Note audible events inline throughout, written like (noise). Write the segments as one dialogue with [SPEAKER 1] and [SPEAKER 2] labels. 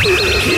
[SPEAKER 1] Que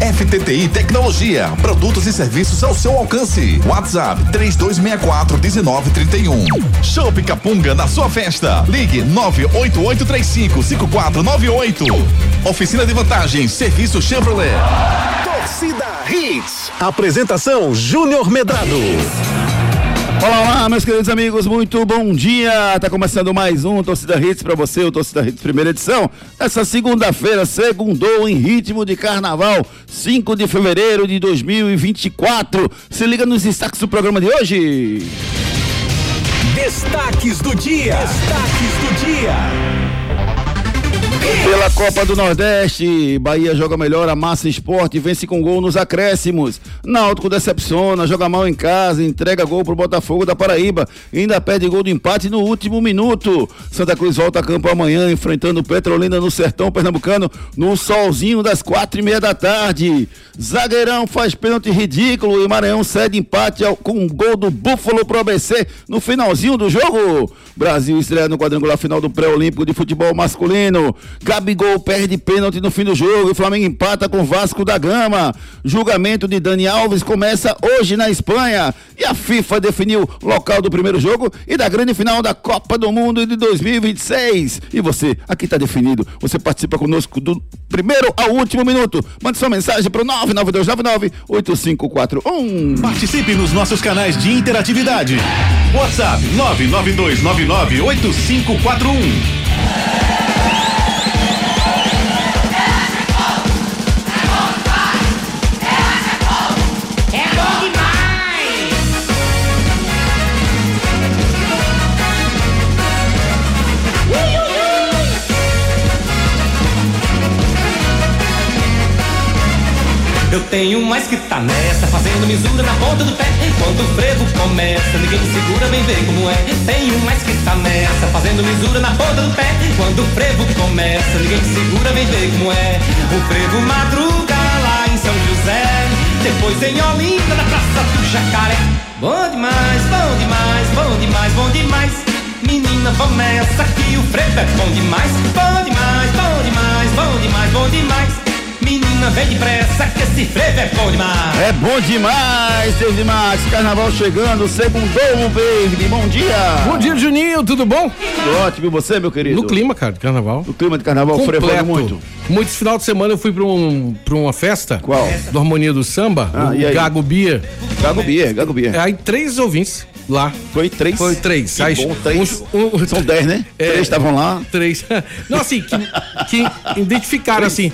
[SPEAKER 2] FTTI Tecnologia, produtos e serviços ao seu alcance. WhatsApp 3264 1931. Show Capunga na sua festa. Ligue 98835 5498. Oficina de vantagens, serviço Chevrolet.
[SPEAKER 1] Torcida Hits. Apresentação Júnior Medrado.
[SPEAKER 3] Olá, olá, meus queridos amigos, muito bom dia. Tá começando mais um Torcida Hits para você, o Torcida Hits primeira edição. Essa segunda-feira, segundou em ritmo de carnaval, 5 de fevereiro de 2024. Se liga nos destaques do programa de hoje.
[SPEAKER 1] Destaques do dia. Destaques do dia.
[SPEAKER 3] Pela Copa do Nordeste, Bahia joga melhor, amassa esporte, vence com gol nos acréscimos. Náutico decepciona, joga mal em casa, entrega gol pro Botafogo da Paraíba, ainda perde gol de empate no último minuto. Santa Cruz volta a campo amanhã, enfrentando Petrolina no Sertão Pernambucano, no solzinho das quatro e meia da tarde. Zagueirão faz pênalti ridículo e Maranhão cede empate com um gol do Búfalo pro ABC no finalzinho do jogo. Brasil estreia no quadrangular final do pré-olímpico de futebol masculino. Gabigol perde pênalti no fim do jogo e Flamengo empata com Vasco da Gama. Julgamento de Dani Alves começa hoje na Espanha e a FIFA definiu local do primeiro jogo e da grande final da Copa do Mundo de 2026. E você, aqui está definido. Você participa conosco do primeiro ao último minuto. Mande sua mensagem para o 992998541.
[SPEAKER 4] Participe nos nossos canais de interatividade. WhatsApp 992998541.
[SPEAKER 5] Eu tenho mais que tá nessa, fazendo misura na ponta do pé. Quando o frevo começa, ninguém me segura, vem ver como é. Tenho mais que tá nessa, fazendo misura na ponta do pé. Quando o frevo começa, ninguém me segura, vem ver como é. O frevo madruga lá em São José, depois em Olinda, na Praça do Jacaré. Bom demais, bom demais, bom demais, bom demais. Menina, vamos nessa que o frevo é bom demais. Bom demais, bom demais, bom demais, bom demais. Menina, vem depressa que esse frevo é bom demais.
[SPEAKER 3] É bom demais, David Max. Carnaval chegando, segundou, baby. Bom dia.
[SPEAKER 6] Bom dia, Juninho, tudo bom?
[SPEAKER 3] Tudo ótimo. E você, meu querido?
[SPEAKER 6] No clima, cara, de carnaval.
[SPEAKER 3] No clima de carnaval, frevando muito.
[SPEAKER 6] Muito esse final de semana eu fui pra, um, pra uma festa.
[SPEAKER 3] Qual?
[SPEAKER 6] Do Harmonia do Samba,
[SPEAKER 3] Ah,
[SPEAKER 6] o
[SPEAKER 3] e aí?
[SPEAKER 6] Gago Bia.
[SPEAKER 3] Gago Bier, Gago Bier.
[SPEAKER 6] Aí três ouvintes lá.
[SPEAKER 3] Foi três?
[SPEAKER 6] Foi três.
[SPEAKER 3] Que
[SPEAKER 6] Aí,
[SPEAKER 3] bom, três.
[SPEAKER 6] um- um-
[SPEAKER 3] São dez, né?
[SPEAKER 6] É.
[SPEAKER 3] Três estavam lá.
[SPEAKER 6] Três. (laughs) Não, assim, que, que identificaram assim.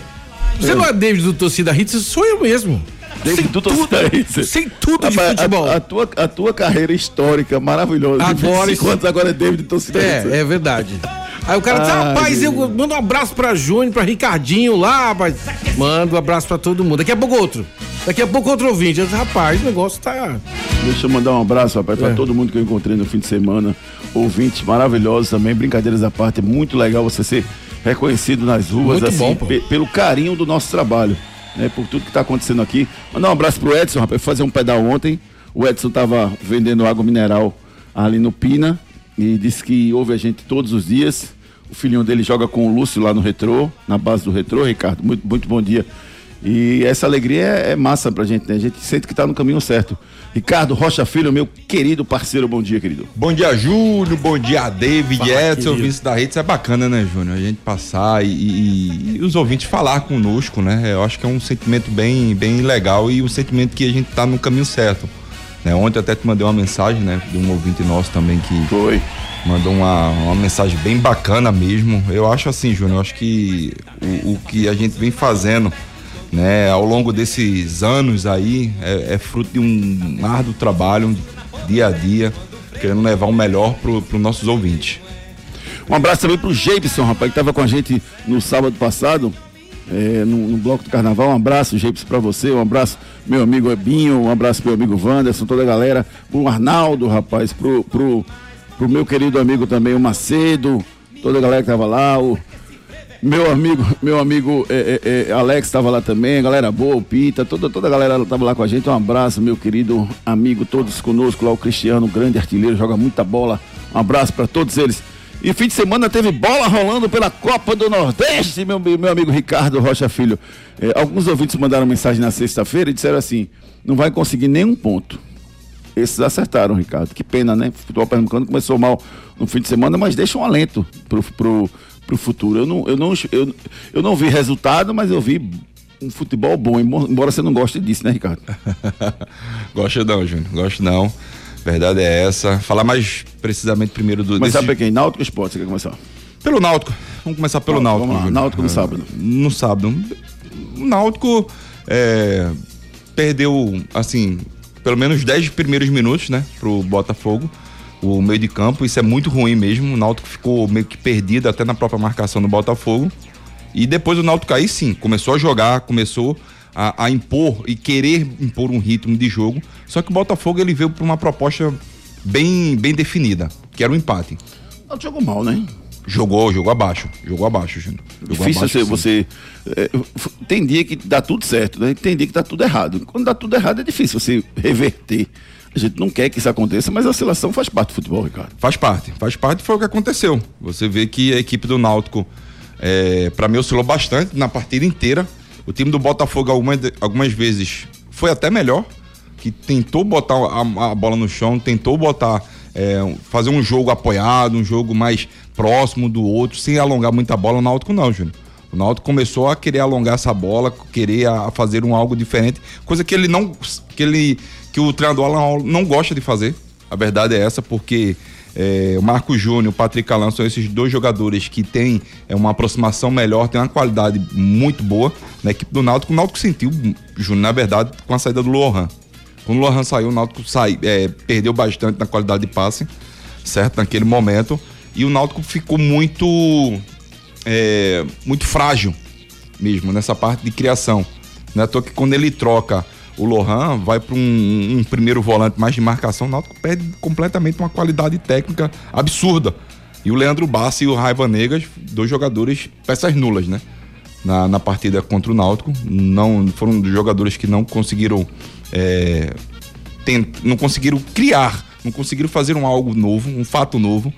[SPEAKER 6] Você não é David do Torcida Hits, sou eu mesmo.
[SPEAKER 3] David
[SPEAKER 6] Sem
[SPEAKER 3] do Torcida Hits.
[SPEAKER 6] Sem tudo de
[SPEAKER 3] Rapaz, a-
[SPEAKER 6] futebol.
[SPEAKER 3] A, tua, a tua carreira histórica maravilhosa.
[SPEAKER 6] Agora
[SPEAKER 3] de
[SPEAKER 6] isso-
[SPEAKER 3] 25 anos, agora é David Torcida Hits.
[SPEAKER 6] É, é verdade. Aí o cara diz, rapaz, eu mando um abraço pra Júnior, pra Ricardinho lá, rapaz. Manda um abraço pra todo mundo. Daqui a pouco outro. Daqui a pouco outro ouvinte. Eu rapaz, o negócio tá.
[SPEAKER 3] Deixa eu mandar um abraço, rapaz, pra
[SPEAKER 6] É.
[SPEAKER 3] todo mundo que eu encontrei no fim de semana. Ouvintes maravilhosos também, brincadeiras à parte. É muito legal você ser reconhecido nas ruas,
[SPEAKER 6] Muito
[SPEAKER 3] assim,
[SPEAKER 6] bom,
[SPEAKER 3] pelo carinho do nosso trabalho, né? Por tudo que tá acontecendo aqui. Mandar um abraço pro Edson, rapaz, fazer um pedal ontem. O Edson tava vendendo água mineral ali no Pina e disse que ouve a gente todos os dias. O filhinho dele joga com o Lúcio lá no Retrô, na base do Retrô, Ricardo. Muito, muito bom dia. E essa alegria é, é massa pra gente, né? A gente sente que tá no caminho certo. Ricardo Rocha Filho, meu querido parceiro, bom dia, querido.
[SPEAKER 7] Bom dia, Júnior. Bom dia, David,
[SPEAKER 6] Fala,
[SPEAKER 7] Edson,
[SPEAKER 6] querido.
[SPEAKER 7] ouvintes da rede. Isso é bacana, né, Júnior? A gente passar e, e- e os ouvintes falar conosco, né? Eu acho que é um sentimento bem, bem legal e um sentimento que a gente tá no caminho certo. Né? Ontem até te mandei uma mensagem, né? De um ouvinte nosso também que
[SPEAKER 3] Foi.
[SPEAKER 7] mandou uma, uma mensagem bem bacana mesmo. Eu acho assim, Júnior, eu acho que o, o que a gente vem fazendo, né, ao longo desses anos aí, é, é fruto de um árduo trabalho, um dia a dia, querendo levar o melhor pro, pro nossos ouvintes.
[SPEAKER 3] Um abraço também pro Jameson, rapaz, que tava com a gente no sábado passado, é, no, no bloco do carnaval. Um abraço, Jameson, pra você. Um abraço, meu amigo Ebinho. Um abraço, meu amigo Wanderson, toda a galera. Pro Arnaldo, rapaz, pro, pro, pro meu querido amigo também, o Macedo, toda a galera que tava lá, o meu amigo, meu amigo é, é, é, Alex estava lá também, a galera boa, o Pita, toda, toda a galera estava lá com a gente. Um abraço, meu querido amigo, todos conosco lá, o Cristiano, grande artilheiro, joga muita bola. Um abraço para todos eles. E fim de semana teve bola rolando pela Copa do Nordeste, meu, meu amigo Ricardo Rocha Filho. É, alguns ouvintes mandaram mensagem na sexta-feira e disseram assim: não vai conseguir nenhum ponto. Esses acertaram, Ricardo. Que pena, né? O futebol pernambucano começou mal no fim de semana, mas deixa um alento pro, pro, pro futuro. Eu não, eu, não, eu, eu não vi resultado, mas eu vi um futebol bom, embora você não goste disso, né, Ricardo? (laughs)
[SPEAKER 7] Gosto não, Júnior. Gosto não. Verdade é essa. Falar mais precisamente primeiro do.
[SPEAKER 3] Mas desse... sabe quem? Náutico Esporte, você quer começar?
[SPEAKER 7] Pelo Náutico. Vamos começar pelo Náutico.
[SPEAKER 3] Vamos lá, Náutico no sábado.
[SPEAKER 7] No sábado. O Náutico é, perdeu, assim, pelo menos 10 primeiros minutos, né, pro Botafogo o meio de campo. Isso é muito ruim mesmo. O Náutico ficou meio que perdido até na própria marcação do Botafogo. E depois o Náutico aí sim, começou a jogar, começou a, a, impor e querer impor um ritmo de jogo. Só que o Botafogo ele veio para uma proposta bem, bem definida, que era o um empate.
[SPEAKER 3] Não jogou mal, né?
[SPEAKER 7] Jogou, jogou abaixo. Jogou abaixo, Júnior.
[SPEAKER 3] Difícil abaixo, você. você é, tem dia que dá tudo certo, né? Tem dia que dá tudo errado. Quando dá tudo errado é difícil você (laughs) reverter a gente não quer que isso aconteça, mas a oscilação faz parte do futebol, Ricardo.
[SPEAKER 7] Faz parte, faz parte foi o que aconteceu. Você vê que a equipe do Náutico, é, para mim, oscilou bastante na partida inteira. O time do Botafogo, algumas, algumas vezes, foi até melhor, que tentou botar a, a bola no chão, tentou botar, é, fazer um jogo apoiado, um jogo mais próximo do outro, sem alongar muita bola. O Náutico não, Júnior. O Náutico começou a querer alongar essa bola, querer a, a fazer um algo diferente, coisa que ele não, que ele que o treinador Alan não gosta de fazer. A verdade é essa, porque é, o Marco Júnior, o Patrick Alan são esses dois jogadores que têm é, uma aproximação melhor, têm uma qualidade muito boa na equipe do Náutico. O Náutico sentiu, Júnior, na verdade, com a saída do Lohan. Quando o Lohan saiu, o Náutico sai, é, perdeu bastante na qualidade de passe, certo? Naquele momento. E o Náutico ficou muito, é, muito frágil mesmo nessa parte de criação. Não é à toa que quando ele troca o Lohan vai para um, um, primeiro volante mais de marcação, o Náutico perde completamente uma qualidade técnica absurda. E o Leandro Bassi e o Raiva Negas, dois jogadores, peças nulas, né? Na, na partida contra o Náutico. Não, foram jogadores que não conseguiram. É, tent, não conseguiram criar, não conseguiram fazer um algo novo, um fato novo.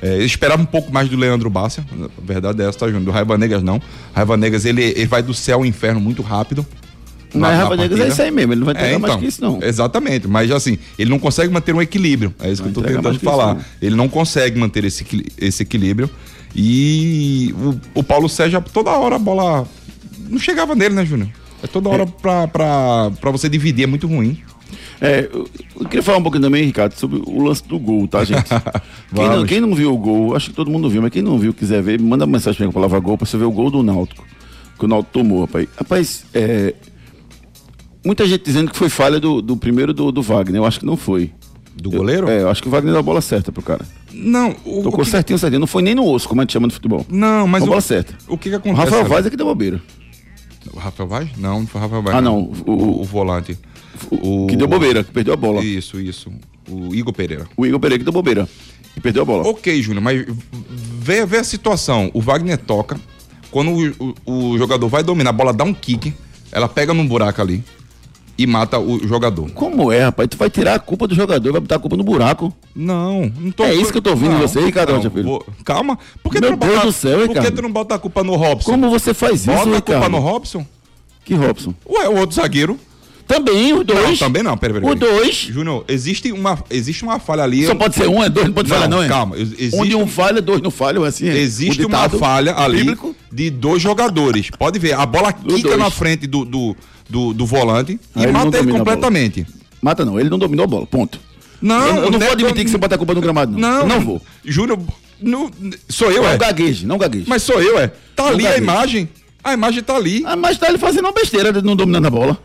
[SPEAKER 7] É, eu esperava um pouco mais do Leandro Bassi, a verdade é essa, tá, Júnior? Do Raiva Negas não. Raiva Negas ele, ele vai do céu ao inferno muito rápido.
[SPEAKER 3] Mas Rafa Negas é isso aí mesmo, ele não vai entregar é, então, mais que isso, não.
[SPEAKER 7] Exatamente, mas assim, ele não consegue manter um equilíbrio. É isso que eu tô tentando falar. Isso, ele não consegue manter esse, esse equilíbrio. E o, o Paulo Sérgio, toda hora a bola. Não chegava nele, né, Júnior? É toda hora é. Pra, pra, pra você dividir, é muito ruim.
[SPEAKER 3] É, eu, eu queria falar um pouquinho também, Ricardo, sobre o lance do gol, tá, gente? (laughs) quem, não, quem, não, viu o gol, acho que todo mundo viu, mas quem não viu, quiser ver, manda uma mensagem com a palavra gol pra você ver o gol do Náutico. Que o Náutico tomou, rapaz. Rapaz, é, muita gente dizendo que foi falha do, do primeiro do, do Wagner. Eu acho que não foi.
[SPEAKER 7] Do goleiro?
[SPEAKER 3] Eu, é, eu acho que o Wagner deu a bola certa pro cara.
[SPEAKER 7] Não,
[SPEAKER 3] o, Tocou o que... certinho, certinho. Não foi nem no osso, como a gente chama no futebol.
[SPEAKER 7] Não, mas.
[SPEAKER 3] a bola certa.
[SPEAKER 7] O que, que acontece?
[SPEAKER 3] O Rafael Vaz é que deu bobeira.
[SPEAKER 7] O Rafael Vaz? Não, não foi o Rafael Vaz.
[SPEAKER 3] Ah, não.
[SPEAKER 7] O, o, o volante.
[SPEAKER 3] O, que deu bobeira, que perdeu a bola.
[SPEAKER 7] Isso, isso. O Igor Pereira.
[SPEAKER 3] O Igor Pereira que deu bobeira. E perdeu a bola.
[SPEAKER 7] Ok, Júnior, mas vê, vê a situação. O Wagner toca. Quando o, o, o jogador vai dominar, a bola dá um kick. Ela pega num buraco ali e mata o jogador.
[SPEAKER 3] Como é, rapaz? Tu vai tirar a culpa do jogador, vai botar a culpa no buraco.
[SPEAKER 7] Não, não
[SPEAKER 3] tô. É isso que eu tô ouvindo não, você, Ricardo não,
[SPEAKER 7] vou... Calma. Por que
[SPEAKER 3] Meu
[SPEAKER 7] tu
[SPEAKER 3] não Deus bota... do céu,
[SPEAKER 7] Por que tu não bota a culpa no Robson?
[SPEAKER 3] Como você faz isso,
[SPEAKER 7] Bota
[SPEAKER 3] a
[SPEAKER 7] culpa no Robson?
[SPEAKER 3] Que Robson?
[SPEAKER 7] Ué, o outro zagueiro.
[SPEAKER 3] Também, os dois.
[SPEAKER 7] Não, também não, peraí,
[SPEAKER 3] peraí. Os dois.
[SPEAKER 7] Júnior, existe uma, existe uma falha ali.
[SPEAKER 3] Só pode ser um, é dois, não pode não, falhar, não, é?
[SPEAKER 7] Calma. Existe
[SPEAKER 3] Onde um falha, dois não falham, assim. É.
[SPEAKER 7] Existe uma falha ali bíblico. de dois jogadores. Pode ver, a bola quica na frente do, do do, do volante ah, e ele mata ele completamente.
[SPEAKER 3] Mata não, ele não dominou a bola, ponto.
[SPEAKER 7] Não,
[SPEAKER 3] eu, eu não vou admitir que você bota a culpa no gramado, não.
[SPEAKER 7] Não, não vou. Júnior, sou eu, não é.
[SPEAKER 3] Não gagueje, não gagueje.
[SPEAKER 7] Mas sou eu, é. Tá não ali gagueje. a imagem. A imagem tá ali.
[SPEAKER 3] A imagem tá ele fazendo uma besteira não dominando a bola.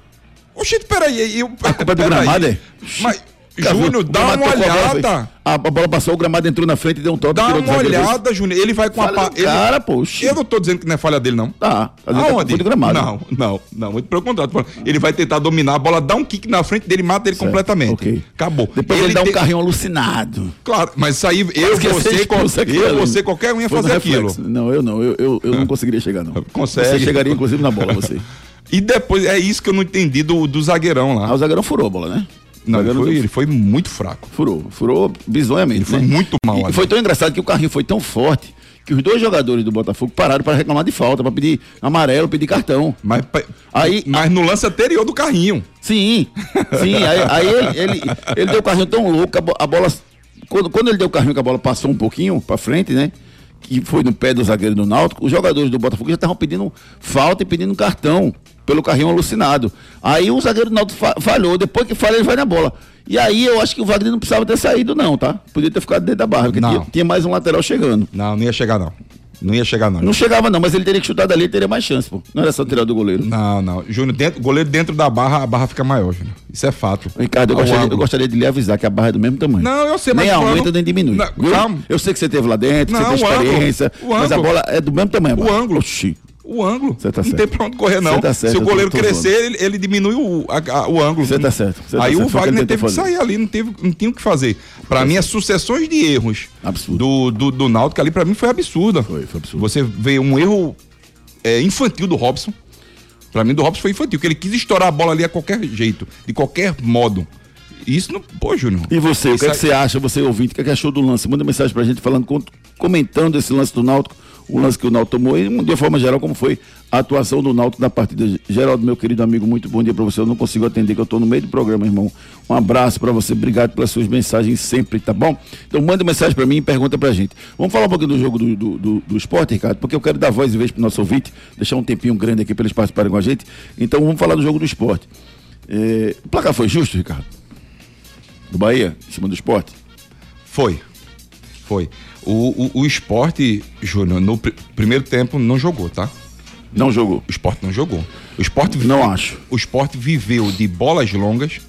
[SPEAKER 7] Oxente, peraí. Eu,
[SPEAKER 3] a culpa é do gramado, é?
[SPEAKER 7] Mas, Júnior, dá uma olhada.
[SPEAKER 3] A, bola passou, o gramado entrou na frente e deu um toque.
[SPEAKER 7] Dá uma olhada, Júnior. Ele vai com a ele-
[SPEAKER 3] cara, poxa.
[SPEAKER 7] Eu não tô dizendo que não é falha dele, não.
[SPEAKER 3] Tá. vezes
[SPEAKER 7] Aonde?
[SPEAKER 3] Do gramado.
[SPEAKER 7] Não, não, não. Muito pelo contrário. Ele vai tentar dominar a bola, dá um kick na frente dele, mata ele
[SPEAKER 3] Certo,
[SPEAKER 7] completamente.
[SPEAKER 3] ok.
[SPEAKER 7] Acabou.
[SPEAKER 3] Depois ele, dá um carrinho alucinado.
[SPEAKER 7] Claro, mas isso aí, eu, você, qual- eu, você, qualquer um ia
[SPEAKER 3] Foi
[SPEAKER 7] fazer aquilo.
[SPEAKER 3] Não, eu não. Eu, eu, eu não conseguiria chegar, não.
[SPEAKER 7] Consegue.
[SPEAKER 3] Você chegaria, inclusive, na bola, você. (laughs)
[SPEAKER 7] E depois, é isso que eu não entendi do, do zagueirão lá.
[SPEAKER 3] Ah, o zagueirão furou a bola, né?
[SPEAKER 7] Não, ele foi, ele foi muito fraco.
[SPEAKER 3] Furou, furou bizonhamente.
[SPEAKER 7] Ele foi
[SPEAKER 3] né?
[SPEAKER 7] muito mal
[SPEAKER 3] E
[SPEAKER 7] ali.
[SPEAKER 3] foi tão engraçado que o carrinho foi tão forte que os dois jogadores do Botafogo pararam para reclamar de falta, para pedir amarelo, pedir cartão.
[SPEAKER 7] Mas,
[SPEAKER 3] Aí-
[SPEAKER 7] mas no lance anterior do carrinho.
[SPEAKER 3] Sim, sim. Aí, aí ele, ele, ele deu o carrinho tão louco, que a bola. Quando, quando ele deu o carrinho, que a bola passou um pouquinho para frente, né? Que foi no pé do zagueiro do Náutico, os jogadores do Botafogo já estavam pedindo falta e pedindo cartão pelo carrinho alucinado. Aí o zagueiro do Náutico fa- falhou, depois que falha, ele vai na bola. E aí eu acho que o Wagner não precisava ter saído, não, tá? Podia ter ficado dentro da barra, porque
[SPEAKER 7] Não.
[SPEAKER 3] tinha, tinha mais um lateral chegando.
[SPEAKER 7] Não, não ia chegar, não. Não ia chegar, não.
[SPEAKER 3] Não chegava, não, mas ele teria que chutar dali, ele teria mais chance, pô. Não era só tirar do goleiro.
[SPEAKER 7] Não, não. Júnior, dentro, goleiro dentro da barra, a barra fica maior, Júnior. Isso é fato.
[SPEAKER 3] Ricardo, eu gostaria, eu
[SPEAKER 7] ângulo.
[SPEAKER 3] gostaria de lhe avisar que a barra é do mesmo tamanho.
[SPEAKER 7] Não, eu sei, mas
[SPEAKER 3] Nem aumenta nem diminui.
[SPEAKER 7] Não, calma.
[SPEAKER 3] Eu sei que você teve lá dentro,
[SPEAKER 7] Não,
[SPEAKER 3] você tem
[SPEAKER 7] ângulo,
[SPEAKER 3] experiência,
[SPEAKER 7] o
[SPEAKER 3] mas a
[SPEAKER 7] ângulo.
[SPEAKER 3] bola é do mesmo tamanho.
[SPEAKER 7] O ângulo.
[SPEAKER 3] Oxi.
[SPEAKER 7] O ângulo.
[SPEAKER 3] Tá
[SPEAKER 7] não
[SPEAKER 3] certo.
[SPEAKER 7] tem pra onde correr, não.
[SPEAKER 3] Tá certo,
[SPEAKER 7] Se o
[SPEAKER 3] eu tô-
[SPEAKER 7] goleiro
[SPEAKER 3] tô
[SPEAKER 7] crescer, ele, ele diminui o, a- a- o ângulo.
[SPEAKER 3] Você tá certo, você tá
[SPEAKER 7] Aí
[SPEAKER 3] certo,
[SPEAKER 7] o Wagner teve que sair ali, não, teve, não tinha o que fazer. Pra mim, as sucessões de erros do, do, do Náutico ali, pra mim, foi absurda.
[SPEAKER 3] Foi, foi absurdo.
[SPEAKER 7] Você vê um erro é, infantil do Robson. Pra mim, do Robson foi infantil, que ele quis estourar a bola ali a qualquer jeito, de qualquer modo. Isso não. Pô, Júnior.
[SPEAKER 3] E você, o que, é que você acha, você ouvinte, o que, é que achou do lance? Manda mensagem pra gente falando, com- comentando esse lance do Náutico, o lance que o Náutico tomou e de forma geral, como foi a atuação do Náutico na partida. Geraldo, meu querido amigo, muito bom dia pra você. Eu não consigo atender, que eu tô no meio do programa, irmão. Um abraço pra você, obrigado pelas suas mensagens sempre, tá bom? Então manda mensagem pra mim e pergunta pra gente. Vamos falar um pouquinho do jogo do, do, do, do esporte, Ricardo, porque eu quero dar voz e vez pro nosso ouvinte, deixar um tempinho grande aqui pra eles participarem com a gente. Então vamos falar do jogo do esporte. É, o placar foi justo, Ricardo? Do Bahia, em cima do esporte?
[SPEAKER 7] Foi. Foi. O, o, o esporte, Júnior, no pr- primeiro tempo não jogou, tá?
[SPEAKER 3] Não jogou.
[SPEAKER 7] O esporte não jogou. O esporte
[SPEAKER 3] Não acho.
[SPEAKER 7] O esporte viveu de bolas longas,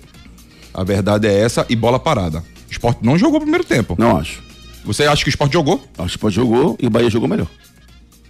[SPEAKER 7] a verdade é essa, e bola parada. O esporte não jogou o primeiro tempo.
[SPEAKER 3] Não acho.
[SPEAKER 7] Você acha que o esporte jogou?
[SPEAKER 3] Acho que o esporte jogou e o Bahia jogou melhor.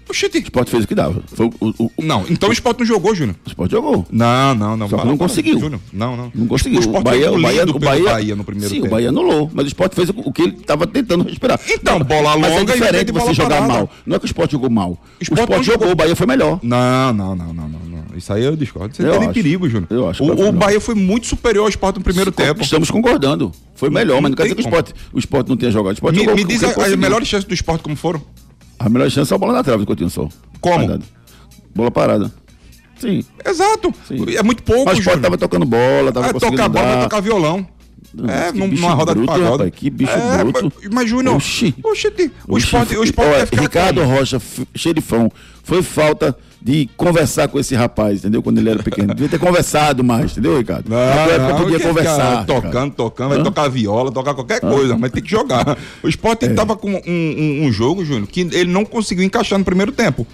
[SPEAKER 7] Oxente.
[SPEAKER 3] O esporte fez o que dava. Foi o, o, o,
[SPEAKER 7] Não, então o esporte não jogou, Júnior.
[SPEAKER 3] o esporte jogou.
[SPEAKER 7] Não, não, não.
[SPEAKER 3] Só não
[SPEAKER 7] para,
[SPEAKER 3] conseguiu.
[SPEAKER 7] Júnior. Não, não.
[SPEAKER 3] Não conseguiu.
[SPEAKER 7] O esporte
[SPEAKER 3] Bahia,
[SPEAKER 7] foi
[SPEAKER 3] o Bahia, o Bahia,
[SPEAKER 7] Bahia no primeiro
[SPEAKER 3] sim,
[SPEAKER 7] tempo.
[SPEAKER 3] o Bahia anulou, mas o esporte fez o, o que ele estava tentando respirar.
[SPEAKER 7] Então, bola
[SPEAKER 3] mas é
[SPEAKER 7] longa e
[SPEAKER 3] diferente você jogar
[SPEAKER 7] parada.
[SPEAKER 3] mal. Não é que o esporte jogou mal. O
[SPEAKER 7] esporte
[SPEAKER 3] esporte,
[SPEAKER 7] não
[SPEAKER 3] jogou,
[SPEAKER 7] jogou.
[SPEAKER 3] o Bahia foi melhor.
[SPEAKER 7] Não, não, não, não, não, não. Isso aí eu discordo. Você
[SPEAKER 3] Eu
[SPEAKER 7] teve
[SPEAKER 3] acho.
[SPEAKER 7] perigo, Júnior.
[SPEAKER 3] Eu acho
[SPEAKER 7] O,
[SPEAKER 3] foi
[SPEAKER 7] o. Bahia foi muito superior ao esporte no primeiro tempo.
[SPEAKER 3] Estamos concordando. Foi melhor, mas não quer dizer que o esporte, o esporte não tenha jogado. O esporte
[SPEAKER 7] Me,
[SPEAKER 3] jogou
[SPEAKER 7] me
[SPEAKER 3] o que
[SPEAKER 7] diz as melhores chances do esporte como foram?
[SPEAKER 3] A melhor chance é a bola na trave do Coutinho só.
[SPEAKER 7] Como?
[SPEAKER 3] Verdade. Bola parada. Sim.
[SPEAKER 7] Exato.
[SPEAKER 3] Sim.
[SPEAKER 7] É muito pouco,
[SPEAKER 3] Mas
[SPEAKER 7] Júnior.
[SPEAKER 3] tava tocando bola, tava
[SPEAKER 7] Vai
[SPEAKER 3] conseguindo
[SPEAKER 7] tocar bola, tocar violão. É,
[SPEAKER 3] que
[SPEAKER 7] numa roda
[SPEAKER 3] bruto,
[SPEAKER 7] de pagode.
[SPEAKER 3] rapaz, que bicho
[SPEAKER 7] é,
[SPEAKER 3] bruto.
[SPEAKER 7] Mas, Júnior,
[SPEAKER 3] Oxi.
[SPEAKER 7] oxi, o esporte, o esporte
[SPEAKER 3] olha, Ricardo? Rocha, xerifão, foi falta de conversar com esse rapaz, entendeu? Quando ele era pequeno. Devia ter conversado mais, entendeu, Ricardo? Na tua época podia
[SPEAKER 7] que ficar
[SPEAKER 3] conversar.
[SPEAKER 7] Tocando,
[SPEAKER 3] cara.
[SPEAKER 7] tocando, vai
[SPEAKER 3] Hã?
[SPEAKER 7] tocar viola, tocar qualquer coisa, mas tem que jogar. O esporte
[SPEAKER 3] É.
[SPEAKER 7] tava com um, um- um jogo, Júnior, que ele não conseguiu encaixar no primeiro tempo.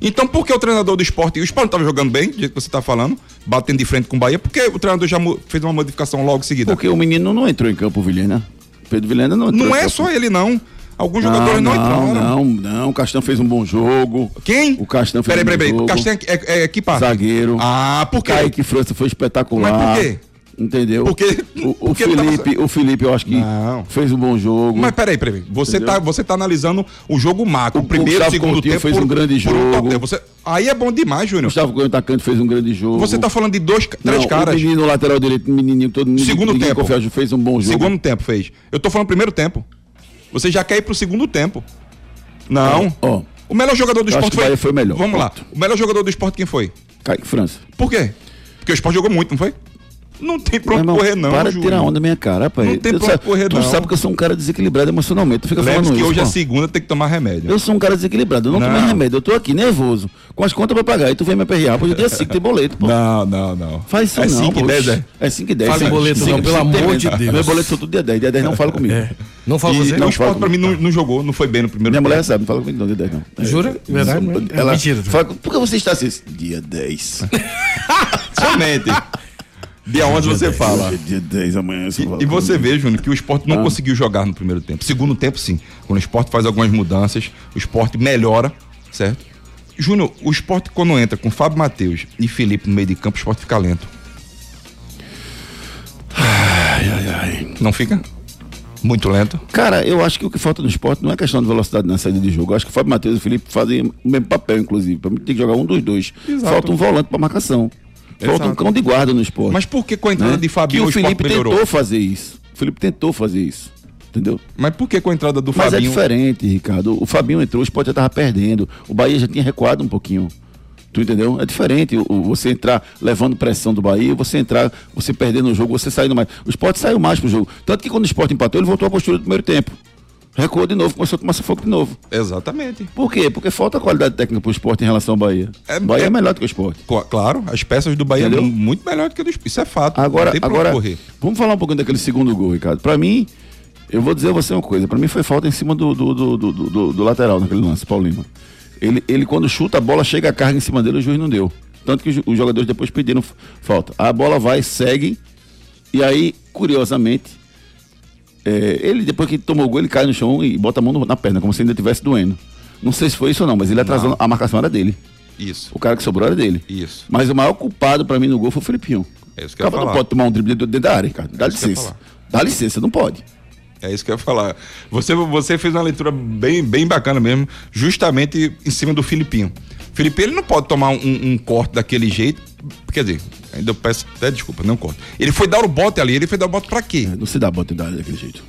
[SPEAKER 7] Então, por que o treinador do esporte, o esporte não tava jogando bem, do jeito que você tá falando, batendo de frente com o Bahia, por que o treinador já fez uma modificação logo em seguida?
[SPEAKER 3] Porque o menino não entrou em campo, Vilhena. Pedro Vilhena não entrou
[SPEAKER 7] Não é
[SPEAKER 3] campo.
[SPEAKER 7] só ele, não. Alguns
[SPEAKER 3] Não,
[SPEAKER 7] jogadores não,
[SPEAKER 3] não,
[SPEAKER 7] entraram.
[SPEAKER 3] não, não. O Castan fez um bom jogo.
[SPEAKER 7] Quem?
[SPEAKER 3] O Castan fez
[SPEAKER 7] Peraí,
[SPEAKER 3] um bom
[SPEAKER 7] peraí, peraí.
[SPEAKER 3] jogo.
[SPEAKER 7] O Castanho é, é, é que parte?
[SPEAKER 3] Zagueiro.
[SPEAKER 7] Ah, por quê?
[SPEAKER 3] Kaique França foi espetacular.
[SPEAKER 7] Mas por quê?
[SPEAKER 3] Entendeu?
[SPEAKER 7] Porque-
[SPEAKER 3] o, (laughs) o
[SPEAKER 7] porque ele tava-
[SPEAKER 3] Felipe, o Felipe, eu acho que
[SPEAKER 7] Não.
[SPEAKER 3] fez um bom jogo.
[SPEAKER 7] Mas peraí, peraí. Você
[SPEAKER 3] Entendeu?
[SPEAKER 7] tá, você tá analisando o jogo macro.
[SPEAKER 3] O
[SPEAKER 7] O primeiro,
[SPEAKER 3] Gustavo
[SPEAKER 7] segundo
[SPEAKER 3] Coutinho
[SPEAKER 7] tempo.
[SPEAKER 3] fez um grande
[SPEAKER 7] por um
[SPEAKER 3] jogo.
[SPEAKER 7] top tempo. Você, aí é bom demais, Júnior.
[SPEAKER 3] Gustavo Cunha, atacante, fez um grande jogo.
[SPEAKER 7] Você tá falando de dois, três
[SPEAKER 3] Não,
[SPEAKER 7] caras.
[SPEAKER 3] O menino lateral direito, menininho, todo mundo.
[SPEAKER 7] Segundo tempo.
[SPEAKER 3] confia, fez um bom jogo.
[SPEAKER 7] Segundo tempo fez. Eu tô falando primeiro tempo. Você já quer ir pro segundo tempo. Não.
[SPEAKER 3] Ó,
[SPEAKER 7] O melhor jogador do esporte
[SPEAKER 3] o Bahia foi melhor.
[SPEAKER 7] Vamos lá. O melhor jogador do esporte quem foi?
[SPEAKER 3] Kaique França.
[SPEAKER 7] Por quê? Porque o esporte jogou muito, não foi? Não tem pra onde correr, não.
[SPEAKER 3] Para de tirar onda da minha cara, rapaz.
[SPEAKER 7] Não tem
[SPEAKER 3] tu
[SPEAKER 7] pra onde correr,
[SPEAKER 3] tu
[SPEAKER 7] não.
[SPEAKER 3] sabe que eu sou um cara desequilibrado emocionalmente. Tu fica
[SPEAKER 7] Lembre-se
[SPEAKER 3] falando
[SPEAKER 7] que
[SPEAKER 3] isso.
[SPEAKER 7] hoje é
[SPEAKER 3] pô.
[SPEAKER 7] segunda, tem que tomar remédio.
[SPEAKER 3] Eu sou um cara desequilibrado, eu não,
[SPEAKER 7] Não.
[SPEAKER 3] tomei remédio, eu tô aqui nervoso, com as contas pra pagar, e tu vem me aperrear, porque dia 5 tem boleto, pô.
[SPEAKER 7] Não, não, não.
[SPEAKER 3] Faz isso
[SPEAKER 7] é
[SPEAKER 3] não,
[SPEAKER 7] 5 e
[SPEAKER 3] pô.
[SPEAKER 7] 10, é?
[SPEAKER 3] É 5 e 10.
[SPEAKER 6] Fala boleto
[SPEAKER 3] cinco-
[SPEAKER 6] não, pelo
[SPEAKER 3] cinco
[SPEAKER 6] amor de. Deus.
[SPEAKER 3] Meu boleto são tudo dia 10, dia 10 não fala comigo.
[SPEAKER 6] É. Não fala
[SPEAKER 7] E,
[SPEAKER 6] você?
[SPEAKER 7] não, o esporte
[SPEAKER 3] fala
[SPEAKER 7] pra mim não, não jogou, não foi bem no primeiro
[SPEAKER 3] Minha
[SPEAKER 7] tempo.
[SPEAKER 3] mulher sabe, não fala comigo não, dia 10 não. É.
[SPEAKER 6] Jura? Verdade? É
[SPEAKER 3] Ela
[SPEAKER 6] mentira.
[SPEAKER 3] Fala, por que você está assim? Dia 10. (laughs)
[SPEAKER 7] Somente. Dia 11 você fala.
[SPEAKER 3] Dia 10 amanhã. você fala
[SPEAKER 7] E, e você vê, Júnior, que o esporte não
[SPEAKER 3] Ah.
[SPEAKER 7] conseguiu jogar no primeiro tempo. Segundo tempo, sim. Quando o esporte faz algumas mudanças, o esporte melhora, certo? Júnior, o esporte quando entra com Fábio Matheus e Felipe no meio de campo, o esporte fica lento.
[SPEAKER 3] Ai, ai, ai.
[SPEAKER 7] Não fica? Muito lento.
[SPEAKER 3] Cara, eu acho que o que falta no esporte não é questão de velocidade na saída de jogo. Eu acho que o Fábio Matheus e o Felipe fazem o mesmo papel, inclusive. Pra mim tem que jogar um dos dois.
[SPEAKER 7] Exato.
[SPEAKER 3] Falta um volante pra marcação. Falta um cão de guarda no esporte.
[SPEAKER 7] Mas por que com a entrada
[SPEAKER 3] né?
[SPEAKER 7] de Fabinho
[SPEAKER 3] que
[SPEAKER 7] o
[SPEAKER 3] o Felipe
[SPEAKER 7] melhorou?
[SPEAKER 3] tentou fazer isso. O Felipe tentou fazer isso. Entendeu?
[SPEAKER 7] Mas por que com a entrada do
[SPEAKER 3] Mas é
[SPEAKER 7] Fabinho?
[SPEAKER 3] diferente, Ricardo. O Fabinho entrou, o esporte já tava perdendo. O Bahia já tinha recuado um pouquinho. Tu entendeu? É diferente você entrar levando pressão do Bahia, você entrar, você perdendo o jogo, você saindo mais. O esporte saiu mais pro jogo.To que quando o esporte empatou, ele voltou à postura do primeiro tempo. Recuou de novo, começou a tomar sufoco de novo.
[SPEAKER 7] Exatamente.
[SPEAKER 3] Por quê? Porque falta qualidade técnica pro esporte em relação ao Bahia.
[SPEAKER 7] É-
[SPEAKER 3] o Bahia é,
[SPEAKER 7] é-
[SPEAKER 3] melhor do que o esporte.
[SPEAKER 7] Cla- Claro, as peças do Bahia
[SPEAKER 3] Entendeu?
[SPEAKER 7] são muito melhor do que do esporte. Isso é fato.
[SPEAKER 3] Agora, agora vamos falar um pouquinho daquele segundo gol, Ricardo. Pra mim, eu vou dizer a você uma coisa. Pra mim foi falta em cima do, do, do, do, do- do lateral naquele lance, Lima. Ele, ele, quando chuta a bola, chega a carga em cima dele, o juiz não deu. Tanto que os, jogadores depois pediram falta. A bola vai, segue, e aí, curiosamente, é, ele, depois que tomou o gol, ele cai no chão e bota a mão na perna, como se ainda estivesse doendo. Não sei se foi isso ou não, mas ele atrasou, a marcação era dele.
[SPEAKER 7] Isso.
[SPEAKER 3] O cara que sobrou era dele.
[SPEAKER 7] Isso.
[SPEAKER 3] Mas o maior culpado pra mim no gol foi o Felipinho.
[SPEAKER 7] É isso que eu ia
[SPEAKER 3] cara não
[SPEAKER 7] falar.
[SPEAKER 3] pode tomar um drible dentro da área, cara. Dá
[SPEAKER 7] É
[SPEAKER 3] licença.
[SPEAKER 7] falar.
[SPEAKER 3] Dá licença, não pode.
[SPEAKER 7] É isso que eu ia falar. Você, você fez uma leitura bem, bem bacana mesmo, justamente em cima do Filipinho. Felipe, ele não pode tomar um, um corte daquele jeito. Quer dizer, ainda eu peço até desculpa, não corte. Ele foi dar o bote ali, ele foi dar o bote pra quê?
[SPEAKER 3] Não se dá área daquele jeito.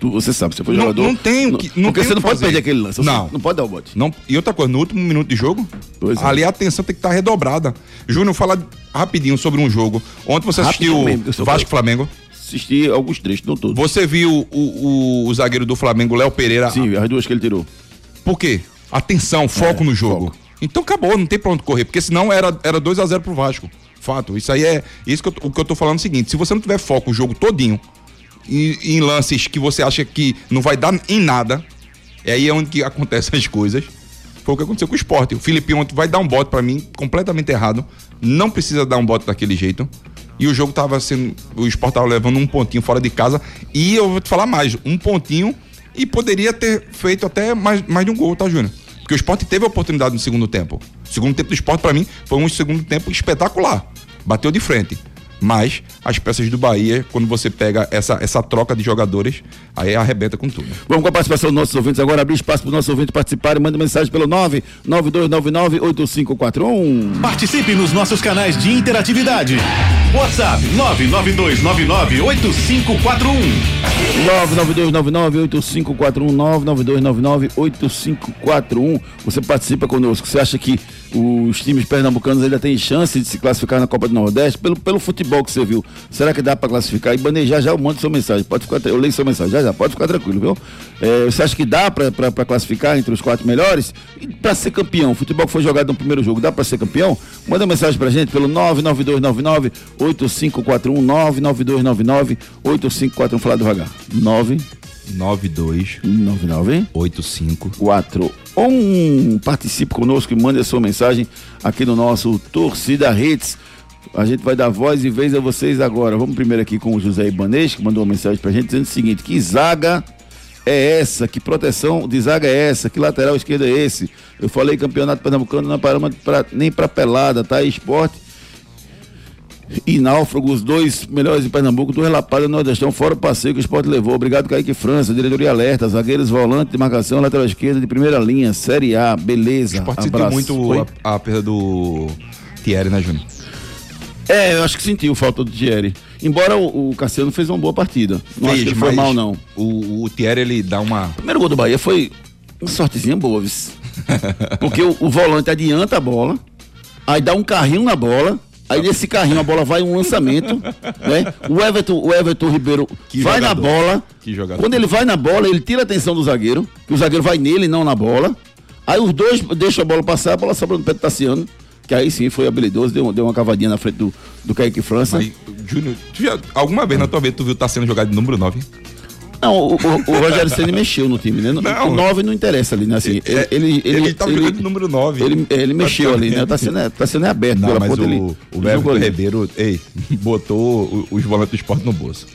[SPEAKER 3] Tu- você sabe, você foi
[SPEAKER 7] Não-
[SPEAKER 3] jogador.
[SPEAKER 7] não tem o que- não
[SPEAKER 3] porque você não pode perder aquele lance.
[SPEAKER 7] Não.
[SPEAKER 3] Não pode dar o bote.
[SPEAKER 7] Não, e outra coisa, no último minuto de jogo,
[SPEAKER 3] é.
[SPEAKER 7] ali a atenção tem que estar redobrada. Júnior, fala rapidinho sobre um jogo. Ontem você assistiu
[SPEAKER 3] mesmo,
[SPEAKER 7] Vasco Flamengo.
[SPEAKER 3] Assisti alguns trechos, não todos.
[SPEAKER 7] Você viu o, o, o zagueiro do Flamengo, Léo Pereira.
[SPEAKER 3] Sim, as duas que ele tirou.
[SPEAKER 7] Por quê? Atenção, foco
[SPEAKER 3] É,
[SPEAKER 7] no jogo.
[SPEAKER 3] foco.
[SPEAKER 7] Então acabou, não tem pra onde correr, porque senão era, era 2 a 0 pro Vasco. Fato. Isso aí é. Isso que eu, o que eu tô falando é o seguinte: se você não tiver foco o jogo todinho, em, em lances que você acha que não vai dar em nada, é aí onde que (laughs) acontecem as coisas. Foi o que aconteceu com o esporte. O Filipinho ontem vai dar um bote pra mim completamente errado. Não precisa dar um bote daquele jeito. E o jogo tava sendo. O esporte tava levando um pontinho fora de casa. E eu vou te falar mais: um pontinho e poderia ter feito até mais, mais de um gol, tá, Júnior? Porque o esporte teve a oportunidade no segundo tempo. O segundo tempo do esporte, pra mim, foi um segundo tempo espetacular. Bateu de frente. Mas as peças do Bahia, quando você pega essa, essa troca de jogadores, aí arrebenta com tudo.
[SPEAKER 3] Vamos com a participação dos nossos ouvintes agora, abrir espaço para os nossos ouvintes participarem. Manda mensagem pelo 992998541.
[SPEAKER 4] Participe nos nossos canais de interatividade. WhatsApp 992998541.
[SPEAKER 3] 992998541 992998541. Você participa conosco. Você acha que os times pernambucanos ainda têm chance de se classificar na Copa do Nordeste pelo, pelo futebol que você viu? Será que dá para classificar? E banejar já eu mando sua mensagem. Pode ficar, eu leio sua mensagem. Já já, pode ficar tranquilo, viu? É, você acha que dá para classificar entre os quatro melhores? E para ser campeão? O futebol que foi jogado no primeiro jogo, dá para ser campeão? Manda mensagem pra gente pelo 99299 8541 99299 8541 falar devagar. 999
[SPEAKER 7] 9285
[SPEAKER 3] 4 um participe conosco e mande a sua mensagem aqui no nosso Torcida Hits. A gente vai dar voz e vez a vocês agora. Vamos primeiro aqui com o José Ibanês, que mandou uma mensagem pra gente dizendo o seguinte: que zaga é essa? Que proteção de zaga é essa? Que lateral esquerdo é esse? Eu falei campeonato pernambucano não é parâmetro pra, nem pra pelada, tá? Esporte e Náufrago, os dois melhores de Pernambuco, do Relapada do Nordestão, fora o passeio que o esporte levou. Obrigado, Kaique França, diretoria alerta, zagueiros, volante de marcação, lateral esquerda de primeira linha, Série A, beleza.
[SPEAKER 7] O esporte sentiu muito a, a perda do Thierry, né, Júnior?
[SPEAKER 3] É, eu acho que sentiu falta do Thierry. Embora o, o Cassiano fez uma boa partida. Não acho
[SPEAKER 7] Fez,
[SPEAKER 3] que ele foi mal, não.
[SPEAKER 7] O, o Thierry, ele dá uma.
[SPEAKER 3] O primeiro gol do Bahia foi uma sortezinha boa. (laughs) Porque o, o volante adianta a bola, aí dá um carrinho na bola, aí nesse carrinho a bola vai um lançamento, né? O Everton, o Everton Ribeiro
[SPEAKER 7] Que
[SPEAKER 3] vai
[SPEAKER 7] jogador.
[SPEAKER 3] na bola.
[SPEAKER 7] Que jogador.
[SPEAKER 3] Quando ele vai na bola, ele tira a atenção do zagueiro, que o zagueiro vai nele, não na bola. Aí os dois deixam a bola passar, a bola sobra no pé do Tassiano, que aí sim foi habilidoso, deu, deu uma cavadinha na frente do, do Kaique França.
[SPEAKER 7] Mas, Júnior, já- alguma vez na tua vida tu viu tá sendo jogado de número 9?
[SPEAKER 3] Não, o, o, o Rogério Ceni mexeu no time, né?
[SPEAKER 7] Não.
[SPEAKER 3] O 9 não interessa ali, né? Assim, ele,
[SPEAKER 7] É,
[SPEAKER 3] ele,
[SPEAKER 7] ele tá jogando de número 9.
[SPEAKER 3] Ele, ele mexeu ali, né? Tá sendo, tá sendo aberto
[SPEAKER 7] Não,
[SPEAKER 3] pela
[SPEAKER 7] mas
[SPEAKER 3] ponta
[SPEAKER 7] o,
[SPEAKER 3] ele. ele
[SPEAKER 7] Everton
[SPEAKER 3] ali.
[SPEAKER 7] Ribeiro, ei, botou os volantes do esporte no bolso.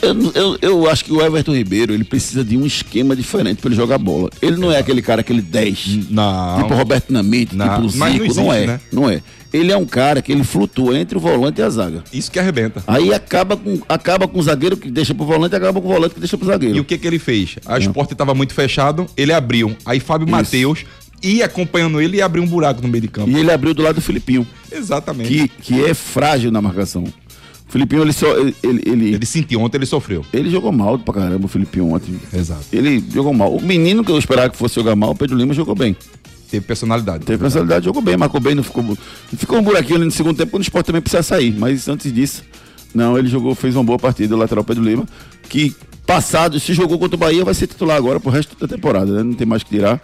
[SPEAKER 3] Eu, eu, eu acho que o Everton Ribeiro ele precisa de um esquema diferente para ele jogar bola. Ele não é aquele cara, aquele 10.
[SPEAKER 7] Não.
[SPEAKER 3] Tipo Roberto Namite,
[SPEAKER 7] Não,
[SPEAKER 3] tipo Zico,
[SPEAKER 7] não
[SPEAKER 3] não,
[SPEAKER 7] existe,
[SPEAKER 3] é.
[SPEAKER 7] né?
[SPEAKER 3] Não é. Ele é um cara que ele flutua entre o volante e a zaga.
[SPEAKER 7] Isso que arrebenta.
[SPEAKER 3] Aí acaba com, acaba com o zagueiro que deixa pro volante e acaba com o volante que deixa pro zagueiro.
[SPEAKER 7] E o que que ele fez? A esporte estava muito fechado, ele abriu. Aí Fábio. Matheus ia acompanhando ele e abriu um buraco no meio de campo.
[SPEAKER 3] E ele abriu do lado do Filipinho,
[SPEAKER 7] Exatamente.
[SPEAKER 3] que, que é frágil na marcação. O Filipinho, ele, só, ele, ele, ele,
[SPEAKER 7] Ele sentiu ontem, ele sofreu.
[SPEAKER 3] ele jogou mal pra caramba, o Filipinho ontem.
[SPEAKER 7] Exato.
[SPEAKER 3] Ele jogou mal. O menino que eu esperava que fosse jogar mal, o Pedro Lima, jogou bem.
[SPEAKER 7] Teve personalidade.
[SPEAKER 3] Teve personalidade, jogou bem, marcou bem, não ficou. Ficou um buraquinho ali no segundo tempo, quando o esporte também precisa sair. Mas antes disso, não, ele jogou, fez uma boa partida, o lateral Pedro Lima, que passado, se jogou contra o Bahia, vai ser titular agora pro resto da temporada, né? Não tem mais que tirar.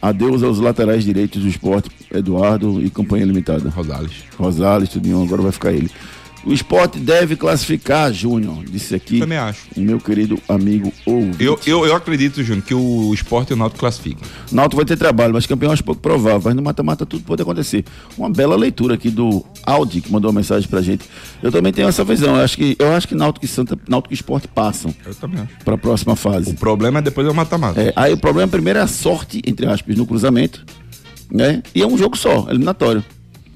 [SPEAKER 3] Adeus aos laterais direitos do esporte, Eduardo e Campanha Limitada.
[SPEAKER 7] Rosales.
[SPEAKER 3] Rosales, tudinho, agora vai ficar ele. O esporte deve classificar, Júnior, disse aqui.
[SPEAKER 7] Também acho.
[SPEAKER 3] O meu querido amigo ouvinte.
[SPEAKER 7] Eu, eu, eu acredito, Júnior, que o esporte e o Náutico classificam.
[SPEAKER 3] Náutico vai ter trabalho, mas campeão acho pouco provável. Mas no mata-mata tudo pode acontecer. Uma bela leitura aqui do Audi, que mandou uma mensagem pra gente. Eu também tenho essa visão. Eu acho que, eu acho que Náutico e Santa, Náutico e Esporte passam
[SPEAKER 7] Eu também acho.
[SPEAKER 3] pra próxima
[SPEAKER 7] O
[SPEAKER 3] fase.
[SPEAKER 7] problema é depois do mata-mata.
[SPEAKER 3] É, aí o problema primeiro é a sorte, entre aspas, no cruzamento. Né? E é um jogo só, eliminatório.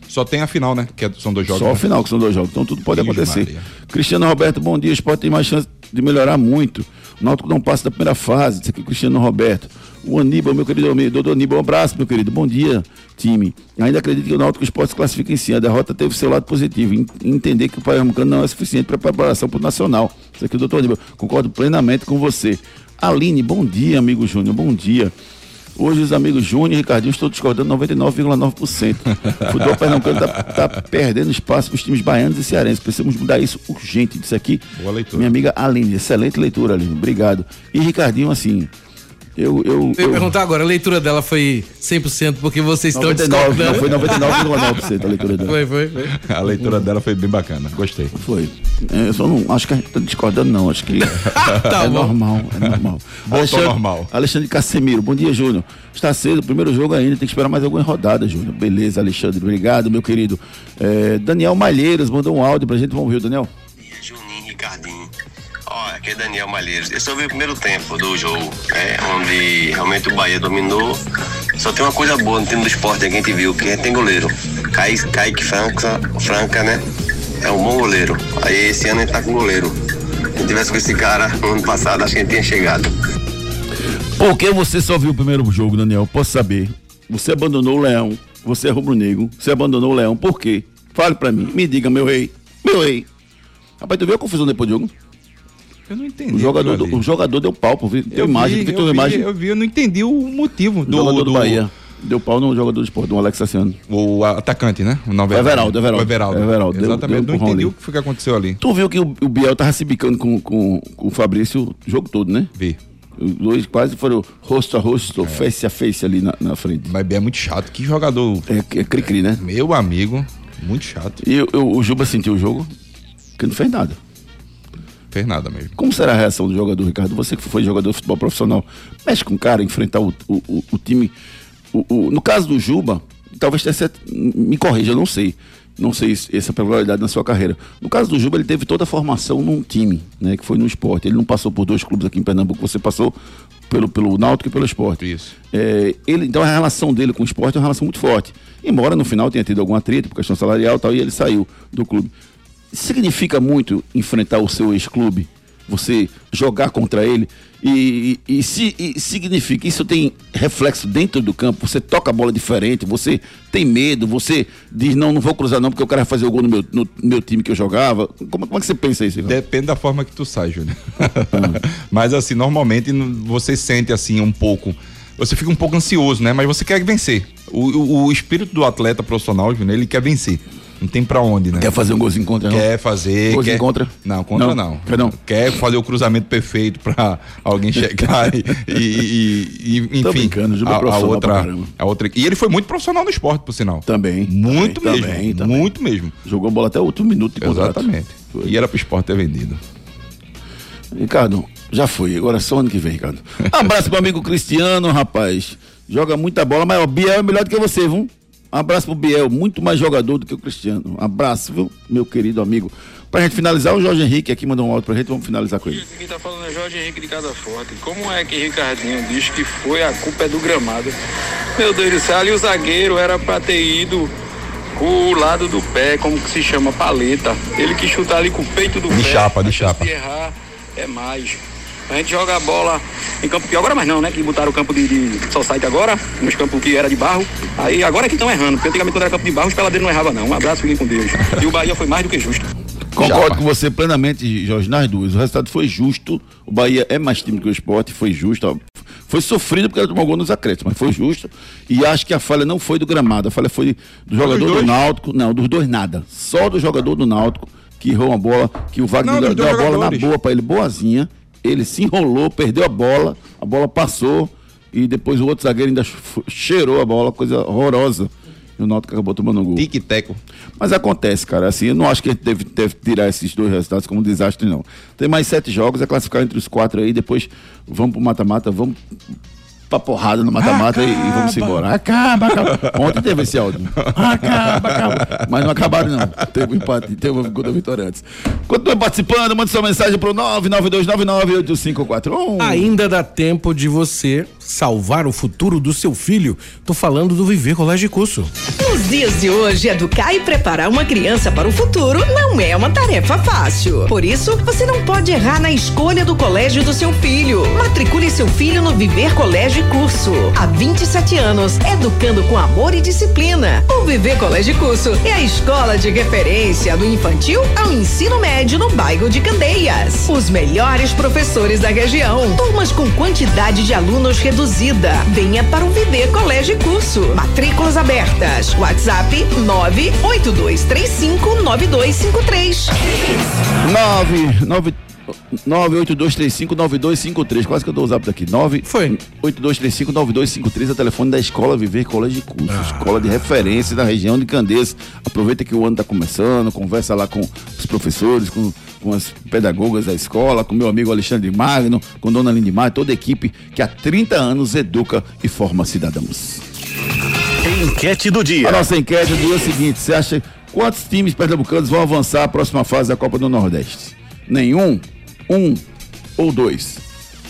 [SPEAKER 7] Só tem a final, né? Que é- são dois jogos.
[SPEAKER 3] Só o
[SPEAKER 7] né?
[SPEAKER 3] final, que são dois jogos. Então tudo pode acontecer.
[SPEAKER 7] Maria.
[SPEAKER 3] Cristiano Roberto, bom dia. O esporte tem mais chance de melhorar muito. O Náutico não passa da primeira fase. Isso aqui Cristiano Roberto. O Aníbal, meu querido amigo. Doutor Aníbal, um abraço, meu querido. Bom dia, time. Ainda acredito que o Náutico esporte se classifica em si. A derrota teve seu lado positivo. Entender que o Pernambucano não é suficiente para preparação para o Nacional. Isso aqui doutor Aníbal. Concordo plenamente com você. Aline, bom dia, amigo Júnior. Bom dia. Hoje os amigos Júnior e Ricardinho estão discordando 99,9%. (laughs) O futebol pernambucano está tá perdendo espaço para os times baianos e cearenses. Precisamos mudar isso urgente. Disso aqui,
[SPEAKER 7] Boa leitura.
[SPEAKER 3] minha amiga Aline. Excelente leitura, Aline. Obrigado. E Ricardinho, assim, eu... eu,
[SPEAKER 6] Eu perguntar agora, a leitura dela foi 100% porque vocês estão
[SPEAKER 3] 99, não,
[SPEAKER 6] discordando.
[SPEAKER 3] foi 99,9% a leitura dela.
[SPEAKER 6] Foi, foi, foi.
[SPEAKER 7] A leitura dela foi bem bacana. Gostei.
[SPEAKER 3] Foi. É, Eu só não acho que a gente tá discordando, não. Acho que (laughs)
[SPEAKER 6] Tá
[SPEAKER 3] é
[SPEAKER 6] bom.
[SPEAKER 3] normal, é normal. (laughs)
[SPEAKER 7] normal.
[SPEAKER 3] Alexandre Casemiro, bom dia, Júnior. Está cedo, primeiro jogo ainda, tem que esperar mais algumas rodadas, Júnior. Beleza, Alexandre, obrigado, meu querido. É, Daniel Malheiros mandou um áudio pra gente, vamos ver, o Daniel.
[SPEAKER 8] Juninho Ricardinho. Ó, aqui é Daniel Malheiros. Eu só vi o primeiro tempo do jogo, né? Onde realmente o Bahia dominou. Só tem uma coisa boa no time do esporte que a gente viu, que tem goleiro. Kaique, Franca, Franca, né? É um bom goleiro. Aí esse ano a gente tá com goleiro. Se tivesse com esse cara (laughs) no ano passado, acho que a gente tinha chegado.
[SPEAKER 3] Por que você só viu o primeiro jogo, Daniel? Posso saber? Você abandonou o Leão, você é rubro-negro, você abandonou o Leão, por quê? Fale pra mim, me diga, meu rei, meu rei. Rapaz, tu viu a confusão depois do jogo?
[SPEAKER 7] Eu não entendi.
[SPEAKER 3] O jogador, o jogador deu pau? Tem
[SPEAKER 7] Eu
[SPEAKER 3] imagem,
[SPEAKER 7] vi,
[SPEAKER 3] imagem.
[SPEAKER 7] Eu vi, eu não entendi o motivo
[SPEAKER 3] O
[SPEAKER 7] do,
[SPEAKER 3] jogador do,
[SPEAKER 7] do
[SPEAKER 3] Bahia. Deu pau no jogador do esporte, do Alex Sassiano.
[SPEAKER 7] O atacante, né? O Nova
[SPEAKER 3] Everaldo, Everaldo.
[SPEAKER 7] O Everaldo.
[SPEAKER 3] Everaldo, deu-
[SPEAKER 7] Exatamente.
[SPEAKER 3] deu
[SPEAKER 7] não
[SPEAKER 3] empurrão
[SPEAKER 7] entendi
[SPEAKER 3] ali.
[SPEAKER 7] o que foi que aconteceu ali.
[SPEAKER 3] Tu viu que o, o Biel tava se bicando com, com, com o Fabrício o jogo todo, né?
[SPEAKER 7] Vi.
[SPEAKER 3] Os dois quase foram rosto a rosto, face a face ali na, na frente.
[SPEAKER 7] Mas é muito chato. Que jogador.
[SPEAKER 3] É, é cri-cri, né?
[SPEAKER 7] Meu amigo. Muito chato.
[SPEAKER 3] E eu- eu- o Juba sentiu o jogo, que não fez nada.
[SPEAKER 7] Fez nada mesmo.
[SPEAKER 3] Como será a reação do jogador, Ricardo? Você que foi jogador de futebol profissional, mexe com o cara, enfrentar o, o, o- o time. o- no caso do Juba, talvez tenha certo, me corrija, eu não sei. Não sei se essa peculiaridade na sua carreira. No caso do Juba, ele teve toda a formação num time, né? Que foi no esporte. Ele não passou por dois clubes aqui em Pernambuco, você passou pelo, pelo Náutico e pelo esporte.
[SPEAKER 7] Isso.
[SPEAKER 3] É, ele, então a relação dele com o esporte é uma relação muito forte. Embora no final tenha tido algum atrito por questão salarial e tal, e ele saiu do clube. Significa muito enfrentar o seu ex-clube? Você jogar contra ele? E, e- e se e significa, isso tem reflexo dentro do campo? Você toca a bola diferente, você tem medo, você diz, não, não vou cruzar não, porque eu quero fazer o gol no meu, no meu time que eu jogava. Como, como é que você pensa isso?
[SPEAKER 7] Depende da forma que tu sai, Júnior. (laughs) Mas assim, normalmente no- você sente assim um pouco. Você fica um pouco ansioso, né? Mas você quer vencer. O, o- o espírito do atleta profissional, Júnior, ele quer vencer. Não tem pra onde, né?
[SPEAKER 3] Quer fazer um golzinho contra? não?
[SPEAKER 7] Quer fazer.
[SPEAKER 3] Golzinho
[SPEAKER 7] quer...
[SPEAKER 3] contra?
[SPEAKER 7] Não, contra
[SPEAKER 3] Não.
[SPEAKER 7] não.
[SPEAKER 3] Quer não?
[SPEAKER 7] Quer fazer o cruzamento perfeito pra alguém chegar e, e- e- e-
[SPEAKER 3] Tô
[SPEAKER 7] enfim.
[SPEAKER 3] Juba é
[SPEAKER 7] a, a outra, a outra. E ele foi muito profissional no esporte, por sinal.
[SPEAKER 3] Também.
[SPEAKER 7] Muito
[SPEAKER 3] também,
[SPEAKER 7] mesmo.
[SPEAKER 3] também, também.
[SPEAKER 7] Muito mesmo.
[SPEAKER 3] Jogou bola até o último minuto de contrato.
[SPEAKER 7] Exatamente.
[SPEAKER 3] Foi.
[SPEAKER 7] E era pro esporte ter vendido.
[SPEAKER 3] Ricardo, Já foi, agora é só ano que vem, Ricardo. (laughs) Abraço pro amigo Cristiano, rapaz. Joga muita bola, mas o Biel é melhor do que você, viu? Abraço pro Biel, muito mais jogador do que o Cristiano. Abraço, viu, meu querido amigo. Pra gente finalizar, o Jorge Henrique aqui mandou um áudio pra gente, vamos finalizar com ele.
[SPEAKER 9] Quem tá falando é Jorge Henrique de Casa Forte. Como é que Ricardinho diz que foi a culpa é do gramado? Meu Deus do céu, ali o zagueiro era pra ter ido com o lado do pé, como que se chama, paleta. Ele que chutar ali com o peito do
[SPEAKER 7] De
[SPEAKER 9] pé.
[SPEAKER 7] chapa, de
[SPEAKER 9] Se
[SPEAKER 7] chapa.
[SPEAKER 9] errar, é mais. A gente joga a bola em campo que agora mais não, né? Que botaram o campo de, de society agora, nos campos que era de barro. Aí agora é que estão errando, porque antigamente quando era campo de barro, os peladeiros não erravam não. Um abraço, fiquem com Deus. E o Bahia foi mais do que justo.
[SPEAKER 3] Concordo com você plenamente, Jorge, nas duas. O resultado foi justo. O Bahia é mais time que o esporte, foi justo. ó. Foi sofrido porque ele tomou gol nos acréscimos, mas foi justo. E acho que a falha não foi do gramado, a falha foi do jogador do? Náutico. Não, dos dois nada. Só do jogador do Náutico que errou uma bola, que o Wagner
[SPEAKER 7] Não,
[SPEAKER 3] deu, deu a bola na boa pra ele, boazinha. Ele se enrolou, perdeu a bola, a bola passou e depois o outro zagueiro ainda ch- cheirou a bola, coisa horrorosa. E o Náutico acabou tomando um gol.
[SPEAKER 7] Tic-teco.
[SPEAKER 3] Mas acontece, cara. Assim, eu não acho que a gente deve, deve tirar esses dois resultados como um desastre, não. Tem mais sete jogos, é classificar entre os quatro aí, depois vamos pro mata-mata, vamos pra porrada no mata-mata e, e vamos embora. Acaba, acaba. Ontem teve esse áudio. Acaba, acaba. Mas não acabaram, não. Teve um empate, teve um gol da vitória antes. Continue participando, mande sua mensagem pro 992998541.
[SPEAKER 6] Ainda dá tempo de você salvar o futuro do seu filho. Tô falando do Viver Colégio e Curso.
[SPEAKER 10] Nos dias de hoje, educar e preparar uma criança para o futuro não é uma tarefa fácil. Por isso, você não pode errar na escolha do colégio do seu filho. Matricule seu filho no Viver Colégio e Curso. Há 27 anos, educando com amor e disciplina. O Viver Colégio Curso é a escola de referência do infantil ao ensino médio no bairro de Candeias. Os melhores professores da região. Turmas com quantidade de alunos reduzida. Venha para o Viver Colégio Curso. Matrículas abertas. WhatsApp 982359253.
[SPEAKER 3] 982359253. Quase que eu dou o zap daqui. 9
[SPEAKER 6] Foi.
[SPEAKER 3] 82359253 é o telefone da Escola Viver Colégio de Curso. Escola de referência da região de Candeias. Aproveita que o ano está começando, conversa lá com os professores, com, com as pedagogas da escola, com meu amigo Alexandre Magno, com Dona Lindimar, toda a equipe que há 30 anos educa e forma cidadãos.
[SPEAKER 4] Enquete do
[SPEAKER 3] A
[SPEAKER 4] dia.
[SPEAKER 3] nossa enquete do dia é o seguinte: você acha quantos times pernambucanos vão avançar à próxima fase da Copa do Nordeste? Nenhum, um ou dois?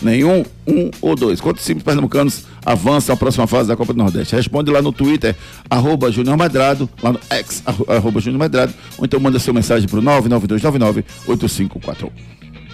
[SPEAKER 3] Nenhum, um ou dois. Quantos times pernambucanos avançam à próxima fase da Copa do Nordeste? Responde lá no Twitter, arroba Júnior Medrado, lá no X, arro- arroba Júnior Medrado, ou então manda sua mensagem pro 99299-8541.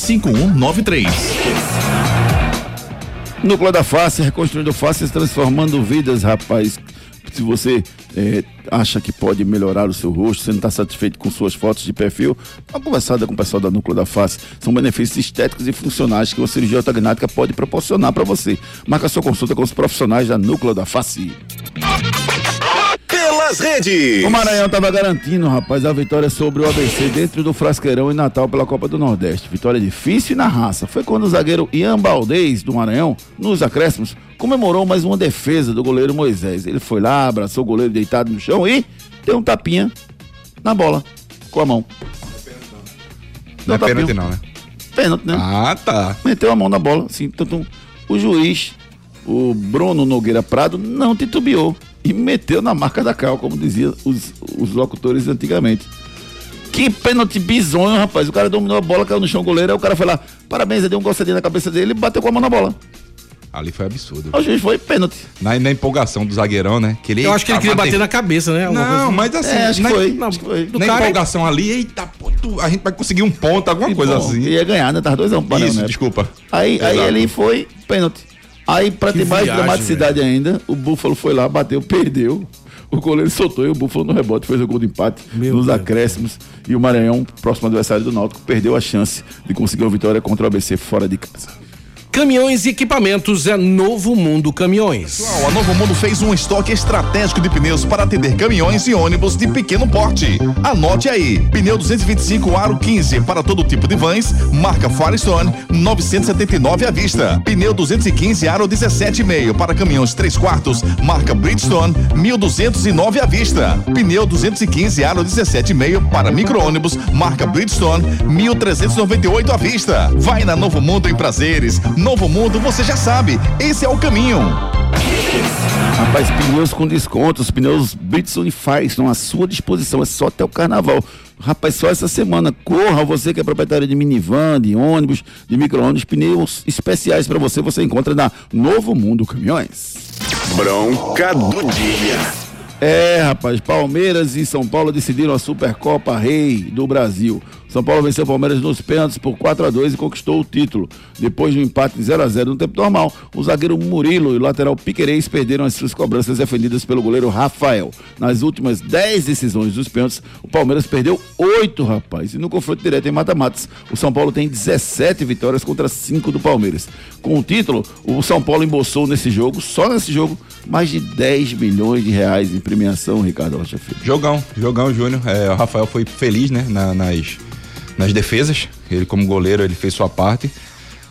[SPEAKER 2] 5193.
[SPEAKER 3] Núcleo da Face, reconstruindo faces, transformando vidas, rapaz. Se você eh, acha que pode melhorar o seu rosto, você não está satisfeito com suas fotos de perfil, dá uma conversada com o pessoal da Núcleo da Face. São benefícios estéticos e funcionais que uma cirurgia ortognática pode proporcionar para você. Marca sua consulta com os profissionais da Núcleo da Face.
[SPEAKER 1] Pelas redes.
[SPEAKER 3] O Maranhão estava garantindo, rapaz, a vitória sobre o ABC dentro do Frasqueirão em Natal pela Copa do Nordeste. Vitória difícil e na raça. Foi quando o zagueiro Ian Baldez, do Maranhão, nos acréscimos, comemorou mais uma defesa do goleiro Moisés. Ele foi lá, abraçou o goleiro deitado no chão e deu um tapinha na bola com a mão.
[SPEAKER 7] Não é
[SPEAKER 3] um
[SPEAKER 7] pênalti
[SPEAKER 3] tapinha.
[SPEAKER 7] não, né?
[SPEAKER 3] Pênalti, né?
[SPEAKER 7] Ah, tá.
[SPEAKER 3] Meteu a mão na bola, assim, tanto o juiz, o Bruno Nogueira Prado, não titubeou e meteu na marca da cal, como diziam os, os locutores antigamente. Que pênalti bizonho, rapaz. O cara dominou a bola, caiu no chão o goleiro, aí o cara foi lá, parabéns, ele deu um gostadinho na cabeça dele e bateu com a mão na bola.
[SPEAKER 7] Ali foi absurdo.
[SPEAKER 3] O juiz foi pênalti.
[SPEAKER 7] Na, na empolgação do zagueirão, né? Que ele,
[SPEAKER 6] Eu acho que ele queria
[SPEAKER 7] tava
[SPEAKER 6] bater na cabeça, né? Alguma
[SPEAKER 7] Não,
[SPEAKER 6] coisa
[SPEAKER 7] mas assim.
[SPEAKER 3] É, acho que
[SPEAKER 7] na,
[SPEAKER 3] foi. Que foi.
[SPEAKER 6] do
[SPEAKER 7] na
[SPEAKER 6] cara-
[SPEAKER 7] empolgação ali, eita, pô, tu- a gente vai conseguir um ponto, alguma coisa
[SPEAKER 3] Bom,
[SPEAKER 7] assim.
[SPEAKER 3] Ia ganhar, né? Tava dois a um
[SPEAKER 7] Isso,
[SPEAKER 3] né?
[SPEAKER 7] desculpa.
[SPEAKER 3] Aí, aí ele foi pênalti. Aí, pra
[SPEAKER 6] Que
[SPEAKER 3] ter mais
[SPEAKER 6] viagem,
[SPEAKER 3] dramaticidade ainda, o Búfalo foi lá, bateu, perdeu. o goleiro soltou e o Búfalo no rebote fez o gol de empate
[SPEAKER 6] Meu
[SPEAKER 3] nos
[SPEAKER 6] Deus.
[SPEAKER 3] acréscimos. E o Maranhão, próximo adversário do Náutico, perdeu a chance de conseguir uma vitória contra o ABC fora de casa.
[SPEAKER 6] Caminhões e equipamentos é Novo Mundo Caminhões.
[SPEAKER 2] Pessoal, a Novo Mundo fez um estoque estratégico de pneus para atender caminhões e ônibus de pequeno porte. Anote aí: pneu 225 aro 15 para todo tipo de vans, marca Firestone, 979 à vista. Pneu 215 aro 17,5 para caminhões 3 quartos, marca Bridgestone, 1209 à vista. Pneu 215 aro 17,5 para micro-ônibus, marca Bridgestone, 1398 à vista. Vai na Novo Mundo em prazeres. Novo Mundo, você já sabe, esse é o caminho.
[SPEAKER 3] Rapaz, pneus com descontos, pneus Bridgestone Firestone à sua disposição, é só até o carnaval. Rapaz, só essa semana, corra, você que é proprietário de minivan, de ônibus, de micro-ônibus, pneus especiais para você, você encontra na Novo Mundo Caminhões.
[SPEAKER 1] Bronca do dia.
[SPEAKER 3] É, rapaz, Palmeiras e São Paulo decidiram a Supercopa Rei do Brasil. São Paulo venceu o Palmeiras nos pênaltis por 4 a 2 e conquistou o título. Depois de um empate 0 a 0 no tempo normal, o zagueiro Murilo e o lateral Piquerez perderam as suas cobranças defendidas pelo goleiro Rafael. Nas últimas 10 decisões dos pênaltis, o Palmeiras perdeu 8, rapaz. E no confronto direto em mata-matas, o São Paulo tem 17 vitórias contra 5 do Palmeiras. Com o título, o São Paulo embolsou nesse jogo, só nesse jogo, mais de 10 milhões de reais em premiação, Ricardo Rocha Filho.
[SPEAKER 7] Jogão, jogão, Júnior. É, o Rafael foi feliz, né, na- nas, nas defesas. Ele, como goleiro, ele fez sua parte.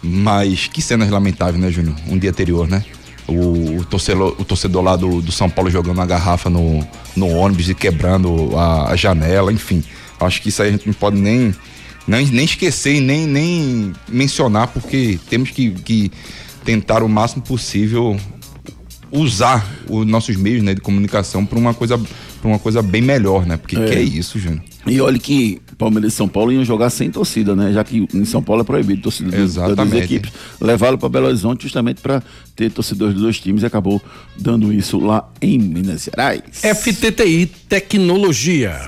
[SPEAKER 7] Mas que cenas lamentáveis, né, Júnior? Um dia anterior, né? O, o torcedor, o torcedor lá do, do São Paulo jogando a garrafa no, no ônibus e quebrando a, a janela, enfim. Acho que isso aí a gente não pode nem, nem, nem esquecer e nem, nem mencionar, porque temos que, que tentar o máximo possível usar os nossos meios né, de comunicação para uma coisa para uma coisa bem melhor, né? Porque
[SPEAKER 3] É.
[SPEAKER 7] que é isso, Júnior?
[SPEAKER 3] E olha que Palmeiras e São Paulo iam jogar sem torcida, né? Já que em São Paulo é proibido torcida dos- das duas
[SPEAKER 7] Exatamente.
[SPEAKER 3] equipes. Levaram para Belo Horizonte justamente para ter torcedores dos dois times e acabou dando isso lá em Minas Gerais.
[SPEAKER 6] FTTI Tecnologia.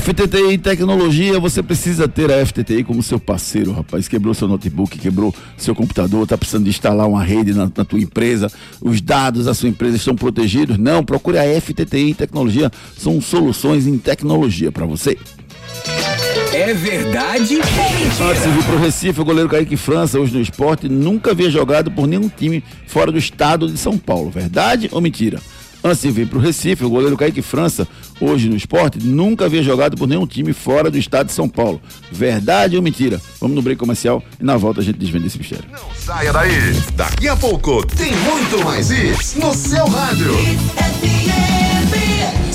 [SPEAKER 3] FTTI Tecnologia, você precisa ter a FTTI como seu parceiro, rapaz. Quebrou seu notebook, quebrou seu computador, tá precisando de instalar uma rede na, na tua empresa, os dados da sua empresa estão protegidos? Não, procure a FTTI Tecnologia, são soluções em tecnologia para você.
[SPEAKER 1] É verdade ou
[SPEAKER 3] Antes de vir pro Recife, o goleiro Kaique França, hoje no esporte, nunca havia jogado por nenhum time fora do estado de São Paulo. Verdade ou mentira? Antes de vir pro Recife, o goleiro Kaique França, hoje no esporte, nunca havia jogado por nenhum time fora do estado de São Paulo. Verdade ou mentira? Vamos no break comercial e na volta a gente desvenda esse mistério.
[SPEAKER 2] Saia daí. Daqui a pouco tem muito mais isso no seu rádio.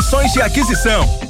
[SPEAKER 11] condições de aquisição.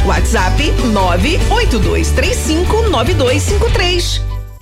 [SPEAKER 10] WhatsApp 982359253.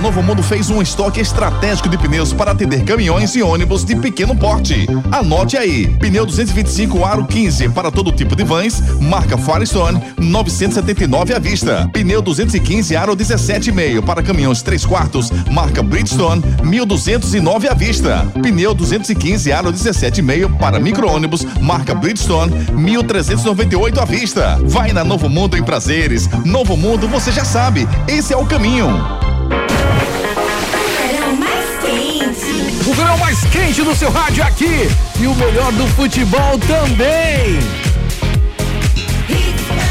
[SPEAKER 2] Novo Mundo fez um estoque estratégico de pneus para atender caminhões e ônibus de pequeno porte. Anote aí: pneu 225 aro 15 para todo tipo de vans, marca Firestone, 979 à vista. Pneu 215 aro 17,5 para caminhões 3 quartos, marca Bridgestone, 1209 à vista. Pneu 215 aro 17,5 para micro-ônibus, marca Bridgestone, 1398 à vista. Vai na Novo Mundo em prazeres. Novo Mundo, você já sabe, esse é o caminho.
[SPEAKER 6] O verão mais quente do seu rádio aqui e o melhor do futebol também.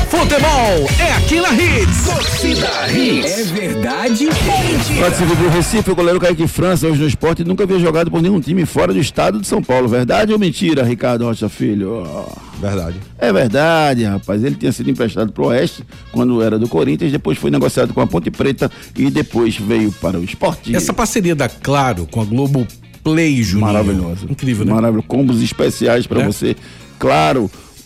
[SPEAKER 6] Futebol é aqui na Hits.
[SPEAKER 1] Torcida Hits. É verdade ou mentira?
[SPEAKER 3] Participa do Recife, o goleiro Kaique França, hoje no esporte, nunca havia jogado por nenhum time fora do estado de São Paulo. Verdade ou mentira, Ricardo Rocha Filho?
[SPEAKER 7] Verdade.
[SPEAKER 3] É verdade, rapaz. Ele tinha sido emprestado pro Oeste quando era do Corinthians, depois foi negociado com a Ponte Preta e depois veio para o esporte.
[SPEAKER 6] Essa parceria da Claro com a Globo Play, Júnior.
[SPEAKER 3] Maravilhoso.
[SPEAKER 6] Incrível, né?
[SPEAKER 3] Maravilhoso. Combos especiais para
[SPEAKER 6] É.
[SPEAKER 3] você. Claro,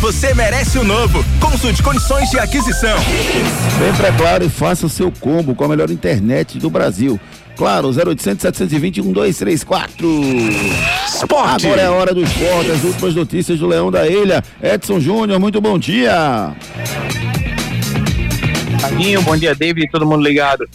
[SPEAKER 11] você merece o novo. Consulte condições de aquisição.
[SPEAKER 3] Vem pra Claro e faça o seu combo com a melhor internet do Brasil. Claro, 0800 720 1234.
[SPEAKER 1] Esporte.
[SPEAKER 3] Agora é a hora do esporte, as últimas notícias do Leão da Ilha. Edson Júnior, muito bom dia.
[SPEAKER 12] Carlinho, bom dia, David, todo mundo ligado.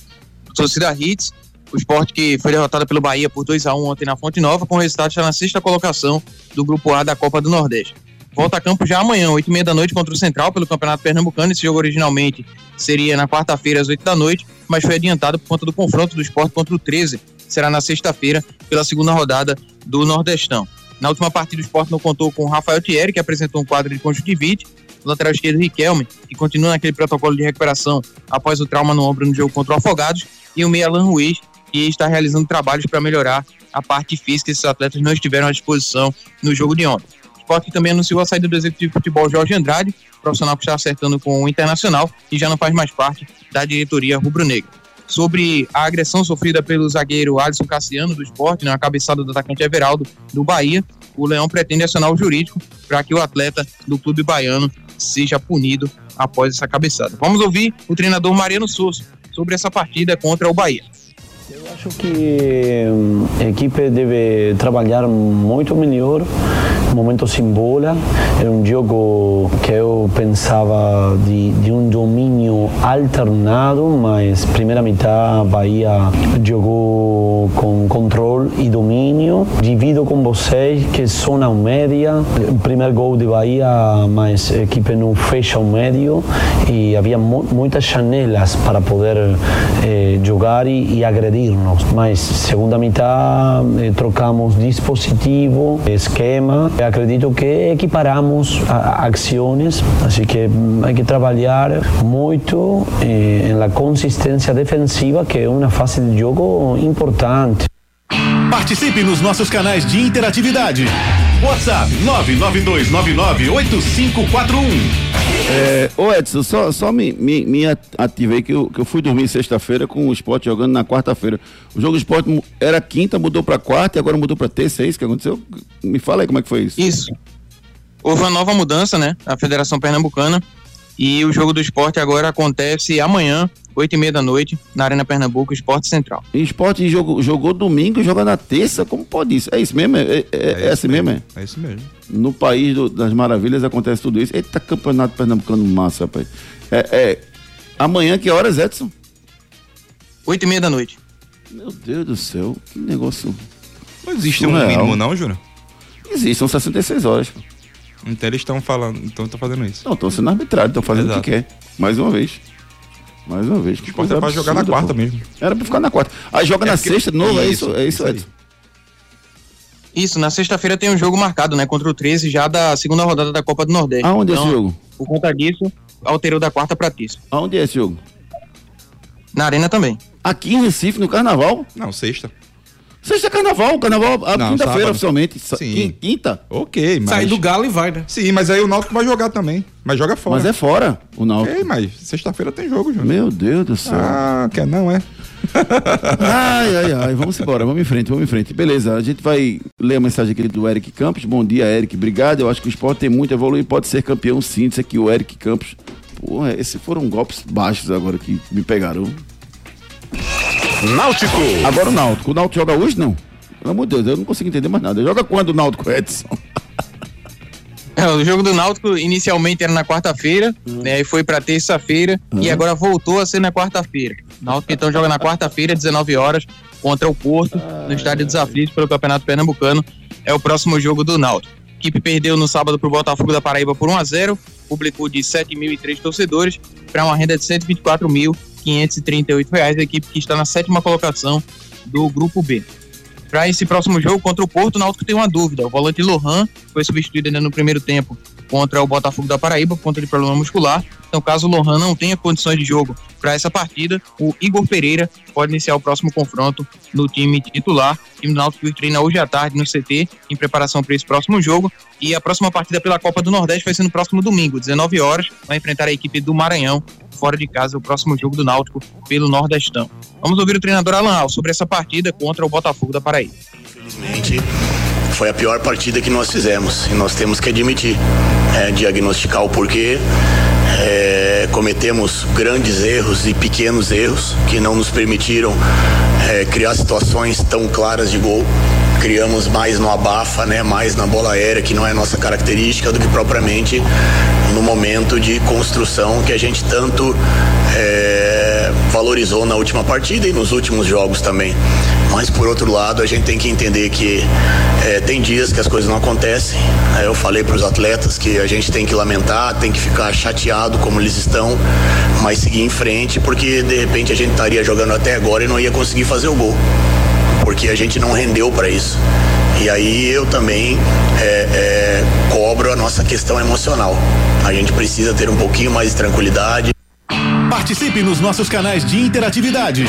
[SPEAKER 12] Torcida Hits, o esporte que foi derrotado pelo Bahia por 2 a 1 ontem na Fonte Nova, com o resultado está na sexta colocação do Grupo A da Copa do Nordeste. Volta a campo já amanhã, 8 e meia da noite, contra o Central, pelo Campeonato Pernambucano. Esse jogo originalmente seria na quarta-feira, às 8 da noite, mas foi adiantado por conta do confronto do esporte contra o 13. Será na sexta-feira, pela segunda rodada do Nordestão. Na última partida, o esporte não contou com o Rafael Thierry, que apresentou um quadro de conjuntivite, o lateral esquerdo Riquelme, que continua naquele protocolo de recuperação após o trauma no ombro no jogo contra o Afogados, e o meia Alan Ruiz, que está realizando trabalhos para melhorar a parte física. Esses atletas não estiveram à disposição no jogo de ontem. Esporte também anunciou a saída do executivo de futebol Jorge Andrade, profissional que está acertando com o Internacional e já não faz mais parte da diretoria rubro-negra. Sobre a agressão sofrida pelo zagueiro Alisson Cassiano do esporte, na cabeçada do atacante Everaldo do Bahia, o Leão pretende acionar o jurídico para que o atleta do clube baiano seja punido após essa cabeçada. Vamos ouvir o treinador Mariano Souza sobre essa partida contra o Bahia.
[SPEAKER 13] Acho que hum, a equipe deve trabalhar muito melhor. Momento sem bola era um jogo que eu pensava de, de um domínio alternado, mas primeira metade Bahia jogou com controle e domínio. Divido com vocês que são na média. Primeiro gol de Bahia, mas a equipe não fecha o médio e havia mu muitas janelas para poder eh, jogar e, e agredir-nos. Mas segunda metade eh, trocamos dispositivo, esquema. Acredito que equiparamos ações, assim que hum, há que trabalhar muito eh, na consistência defensiva, que é uma fase de jogo importante.
[SPEAKER 4] Participe nos nossos canais de interatividade. WhatsApp 992998541.
[SPEAKER 3] É, ô Edson, só, só me, me, me ativei que eu, que eu fui dormir sexta-feira com o esporte jogando na quarta-feira. O jogo do esporte era quinta, mudou pra quarta e agora mudou pra terça, é isso que aconteceu? Me fala aí como é que foi isso.
[SPEAKER 12] Isso. Houve uma nova mudança, né? Na Federação Pernambucana. E o jogo do esporte agora acontece amanhã, 8 e meia da noite, na Arena Pernambuco, Esporte Central.
[SPEAKER 3] E esporte jogou, jogou domingo e joga na terça, como pode isso? É isso mesmo? É, é, é, é assim mesmo, é?
[SPEAKER 7] É isso mesmo.
[SPEAKER 3] No país do- das maravilhas acontece tudo isso. Eita, campeonato pernambucano massa, rapaz. É, é, amanhã, que horas, Edson?
[SPEAKER 12] 8 e meia da noite.
[SPEAKER 3] Meu Deus do céu, que negócio.
[SPEAKER 7] Não existe um
[SPEAKER 3] surreal.
[SPEAKER 7] mínimo, não, Júnior?
[SPEAKER 3] Existe, são 66 horas.
[SPEAKER 7] Então eles estão falando, então estão fazendo isso.
[SPEAKER 3] Não, estão sendo arbitrários, estão fazendo o
[SPEAKER 7] Exato.
[SPEAKER 3] que quer. Mais uma vez. Mais uma vez. Que
[SPEAKER 7] esporte
[SPEAKER 3] coisa
[SPEAKER 7] é pra jogar na quarta
[SPEAKER 3] pô.
[SPEAKER 7] mesmo.
[SPEAKER 3] Era pra ficar na quarta. Aí joga
[SPEAKER 12] É
[SPEAKER 3] na
[SPEAKER 12] porque-
[SPEAKER 3] sexta de novo, é
[SPEAKER 12] Isso,
[SPEAKER 3] isso, é isso,
[SPEAKER 12] isso? Isso, na sexta-feira tem um jogo marcado, né? Contra o 13, já da segunda rodada da Copa do Nordeste.
[SPEAKER 3] Aonde é esse
[SPEAKER 12] Então,
[SPEAKER 3] jogo?
[SPEAKER 12] Por conta disso, alterou da quarta pra terça.
[SPEAKER 3] Aonde é esse jogo?
[SPEAKER 12] Na Arena também.
[SPEAKER 3] Aqui em Recife, no Carnaval?
[SPEAKER 7] Não, sexta.
[SPEAKER 3] Sexta é Carnaval, Carnaval, quinta-feira oficialmente.
[SPEAKER 7] Sim.
[SPEAKER 3] quin- Quinta?
[SPEAKER 7] Ok, mas...
[SPEAKER 6] Sai do Galo e vai, né?
[SPEAKER 7] Sim, mas aí o Náutico vai jogar também. Mas joga fora.
[SPEAKER 3] Mas é fora o Náutico.
[SPEAKER 7] Ok, mas sexta-feira tem jogo, Júnior.
[SPEAKER 3] Meu Deus do céu.
[SPEAKER 7] Ah, quer não, é? (laughs)
[SPEAKER 3] Ai, ai, ai, vamos embora, vamos em frente, vamos em frente. Beleza, a gente vai ler a mensagem aqui do Eric Campos. Bom dia, Eric, obrigado. Eu acho que o esporte tem muito a evoluir, pode ser campeão sim. Isso aqui, o Eric Campos. Porra, esses foram golpes baixos agora que me pegaram.
[SPEAKER 4] Náutico.
[SPEAKER 3] Agora o Náutico. O Náutico joga hoje, não? Pelo amor de Deus, eu não consigo entender mais nada. Joga quando o Náutico, Edson?
[SPEAKER 12] É, o jogo do Náutico inicialmente era na quarta-feira, né? E foi pra terça-feira e agora voltou a ser na quarta-feira. O Náutico então joga na quarta-feira, 19 horas, contra o Porto, no estádio dos Aflitos pelo Campeonato Pernambucano. É o próximo jogo do Náutico. A equipe perdeu no sábado pro Botafogo da Paraíba por 1 a 0 público de 7.003 torcedores, para uma renda de R$ 124.538 reais, a equipe que está na sétima colocação do Grupo B. Para esse próximo jogo contra o Porto, o Náutico tem uma dúvida. O volante Lohan foi substituído ainda no primeiro tempo contra o Botafogo da Paraíba por conta de problema muscular. Então, caso o Lohan não tenha condições de jogo para essa partida, o Igor Pereira pode iniciar o próximo confronto no time titular. O time do Náutico treina hoje à tarde no CT em preparação para esse próximo jogo. E a próxima partida pela Copa do Nordeste vai ser no próximo domingo, 19 horas. Vai enfrentar a equipe do Maranhão fora de casa, o próximo jogo do Náutico pelo Nordestão. Vamos ouvir o treinador Alan Al sobre essa partida contra o Botafogo da Paraíba.
[SPEAKER 14] Infelizmente, foi a pior partida que nós fizemos e nós temos que admitir, é, diagnosticar o porquê. É, cometemos grandes erros e pequenos erros que não nos permitiram é, criar situações tão claras de gol. Criamos mais no abafa, né, mais na bola aérea, que não é nossa característica, do que propriamente no momento de construção que a gente tanto é, valorizou na última partida e nos últimos jogos também. Mas por outro lado, a gente tem que entender que é, tem dias que as coisas não acontecem. É, eu falei para os atletas que a gente tem que lamentar, tem que ficar chateado como eles estão, mas seguir em frente, porque de repente a gente estaria jogando até agora e não ia conseguir fazer o gol, porque a gente não rendeu para isso. E aí eu também é, é, cobro a nossa questão emocional. A gente precisa ter um pouquinho mais de tranquilidade.
[SPEAKER 4] Participe nos nossos canais de interatividade.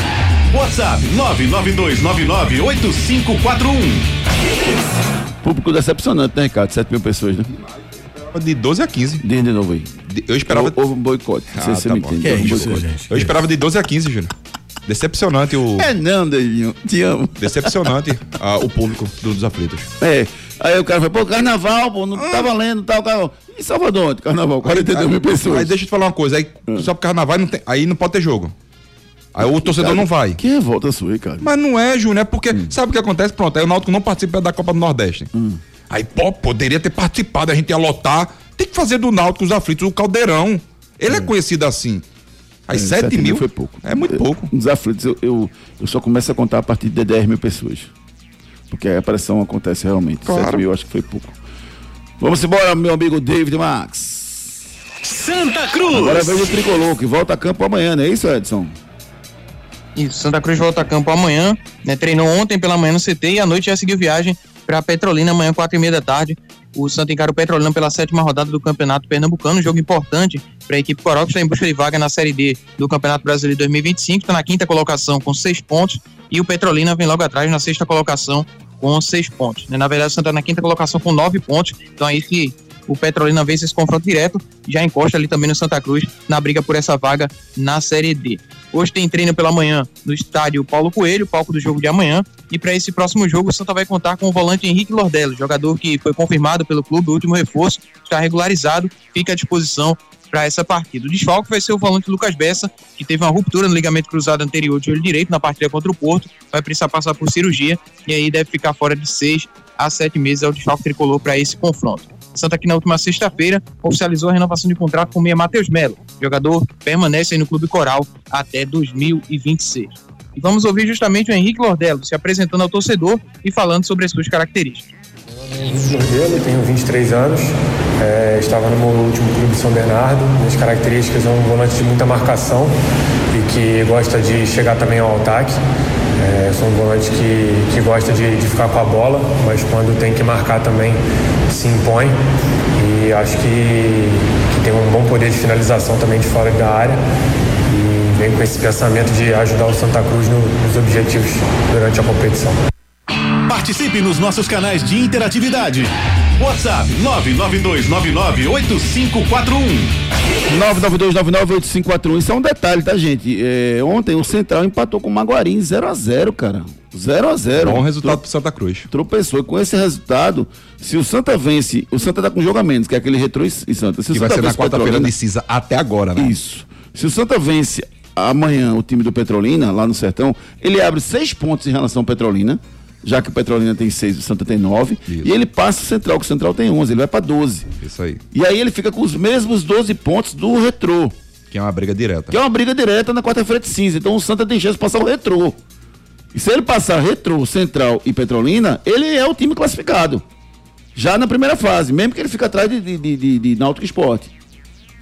[SPEAKER 4] WhatsApp 992998541.
[SPEAKER 3] Público decepcionante, né, Ricardo? 7 mil pessoas, né?
[SPEAKER 7] De 12 a 15.
[SPEAKER 3] Diz de novo aí.
[SPEAKER 7] Eu esperava.
[SPEAKER 3] Houve um boicote.
[SPEAKER 7] Ah,
[SPEAKER 3] você
[SPEAKER 7] tá
[SPEAKER 3] me
[SPEAKER 7] bom.
[SPEAKER 3] entende.
[SPEAKER 7] Que é isso, gente? Eu esperava de 12 a 15, Júnior. Decepcionante o.
[SPEAKER 3] É não, Delinho. Te amo.
[SPEAKER 7] Decepcionante (laughs) ah, o público do- dos aflitos.
[SPEAKER 3] É. Aí o cara vai, pô, carnaval, pô, não tá valendo, tal, carnaval. Em Salvador, onde? carnaval, 42 mil pessoas.
[SPEAKER 7] Aí deixa eu te falar uma coisa, aí só pro carnaval não tem, aí não pode ter jogo. Aí o torcedor não vai.
[SPEAKER 3] Que revolta sua, aí, cara.
[SPEAKER 7] Mas não é, Júnior, é porque sabe o que acontece? Pronto, aí o Náutico não participa da Copa do Nordeste. Aí, pô, poderia ter participado, a gente ia lotar. Tem que fazer do Náutico os aflitos o caldeirão. Ele é, conhecido assim. Aí
[SPEAKER 3] É,
[SPEAKER 7] 7
[SPEAKER 3] sete
[SPEAKER 7] mil
[SPEAKER 3] foi pouco.
[SPEAKER 7] É muito pouco.
[SPEAKER 3] Nos aflitos, eu, eu, eu só começo a contar a partir de 10 mil pessoas. Porque a pressão acontece realmente.
[SPEAKER 7] Claro.
[SPEAKER 3] 7 mil eu acho que foi pouco. Vamos embora, meu amigo David Max.
[SPEAKER 4] Santa Cruz.
[SPEAKER 3] Agora veja o tricolor, que volta a campo amanhã, não é isso, Edson?
[SPEAKER 12] Isso, Santa Cruz volta a campo amanhã, né? Treinou ontem pela manhã no CT e à noite já seguiu viagem para Petrolina amanhã, quatro e meia da tarde. O Santa encara o Petrolina pela sétima rodada do Campeonato Pernambucano, um jogo importante para a equipe Coral, que está em busca de vaga na Série D do Campeonato Brasileiro 2025, está na quinta colocação com seis pontos e o Petrolina vem logo atrás na sexta colocação com seis pontos. né? Na verdade, o Santa na quinta colocação com nove pontos, então aí se o Petrolina vence esse confronto direto, já encosta ali também no Santa Cruz na briga por essa vaga na Série D. Hoje tem treino pela manhã no estádio Paulo Coelho, palco do jogo de amanhã. E para esse próximo jogo, o Santa vai contar com o volante Henrique Lordello, jogador que foi confirmado pelo clube, o último reforço, está regularizado, fica à disposição para essa partida. O desfalque vai ser o volante Lucas Bessa, que teve uma ruptura no ligamento cruzado anterior de olho direito na partida contra o Porto, vai precisar passar por cirurgia e aí deve ficar fora de seis a sete meses. É o desfalque tricolor para esse confronto. Santa que na última sexta-feira oficializou a renovação de contrato com o meia Matheus Melo. Jogador permanece aí no Clube Coral até 2026. E vamos ouvir justamente o Henrique Lordello se apresentando ao torcedor e falando sobre as suas características.
[SPEAKER 15] Lordello, tenho 23 anos, é, estava no meu último clube São Bernardo. Minhas características é um volante de muita marcação e que gosta de chegar também ao ataque. É, sou um volante que, que gosta de, de ficar com a bola, mas quando tem que marcar também se impõe. E acho que, que tem um bom poder de finalização também de fora da área. E vem com esse pensamento de ajudar o Santa Cruz no, nos objetivos durante a competição.
[SPEAKER 4] Participe nos nossos canais de interatividade. WhatsApp 992998541.
[SPEAKER 3] 992998541. Isso é um detalhe, tá, gente? É, ontem o Central empatou com o Maguarim 0x0, cara. 0x0.
[SPEAKER 7] Bom resultado pro Santa Cruz.
[SPEAKER 3] Tropeçou. E com esse resultado, se o Santa vence, o Santa tá com jogo a menos, que é aquele retrô e Santa. Se o
[SPEAKER 7] que vai
[SPEAKER 3] Santa
[SPEAKER 7] ser na
[SPEAKER 3] vence
[SPEAKER 7] quarta-feira decisa até agora, né?
[SPEAKER 3] Isso. Se o Santa vence amanhã o time do Petrolina, lá no Sertão, ele abre seis pontos em relação ao Petrolina, já que o Petrolina tem seis, o Santa tem nove, e ele passa o Central, que o Central tem onze, ele vai para 12.
[SPEAKER 7] Isso aí.
[SPEAKER 3] E aí ele fica com os mesmos 12 pontos do Retrô,
[SPEAKER 7] Que é uma briga direta.
[SPEAKER 3] que é uma briga direta na quarta-feira de cinza. Então o Santa tem chance de passar o Retrô. E se ele passar Retrô, Central e Petrolina, ele é o time classificado. Já na primeira fase, mesmo que ele fique atrás de, de, de, de, Náutico Esporte.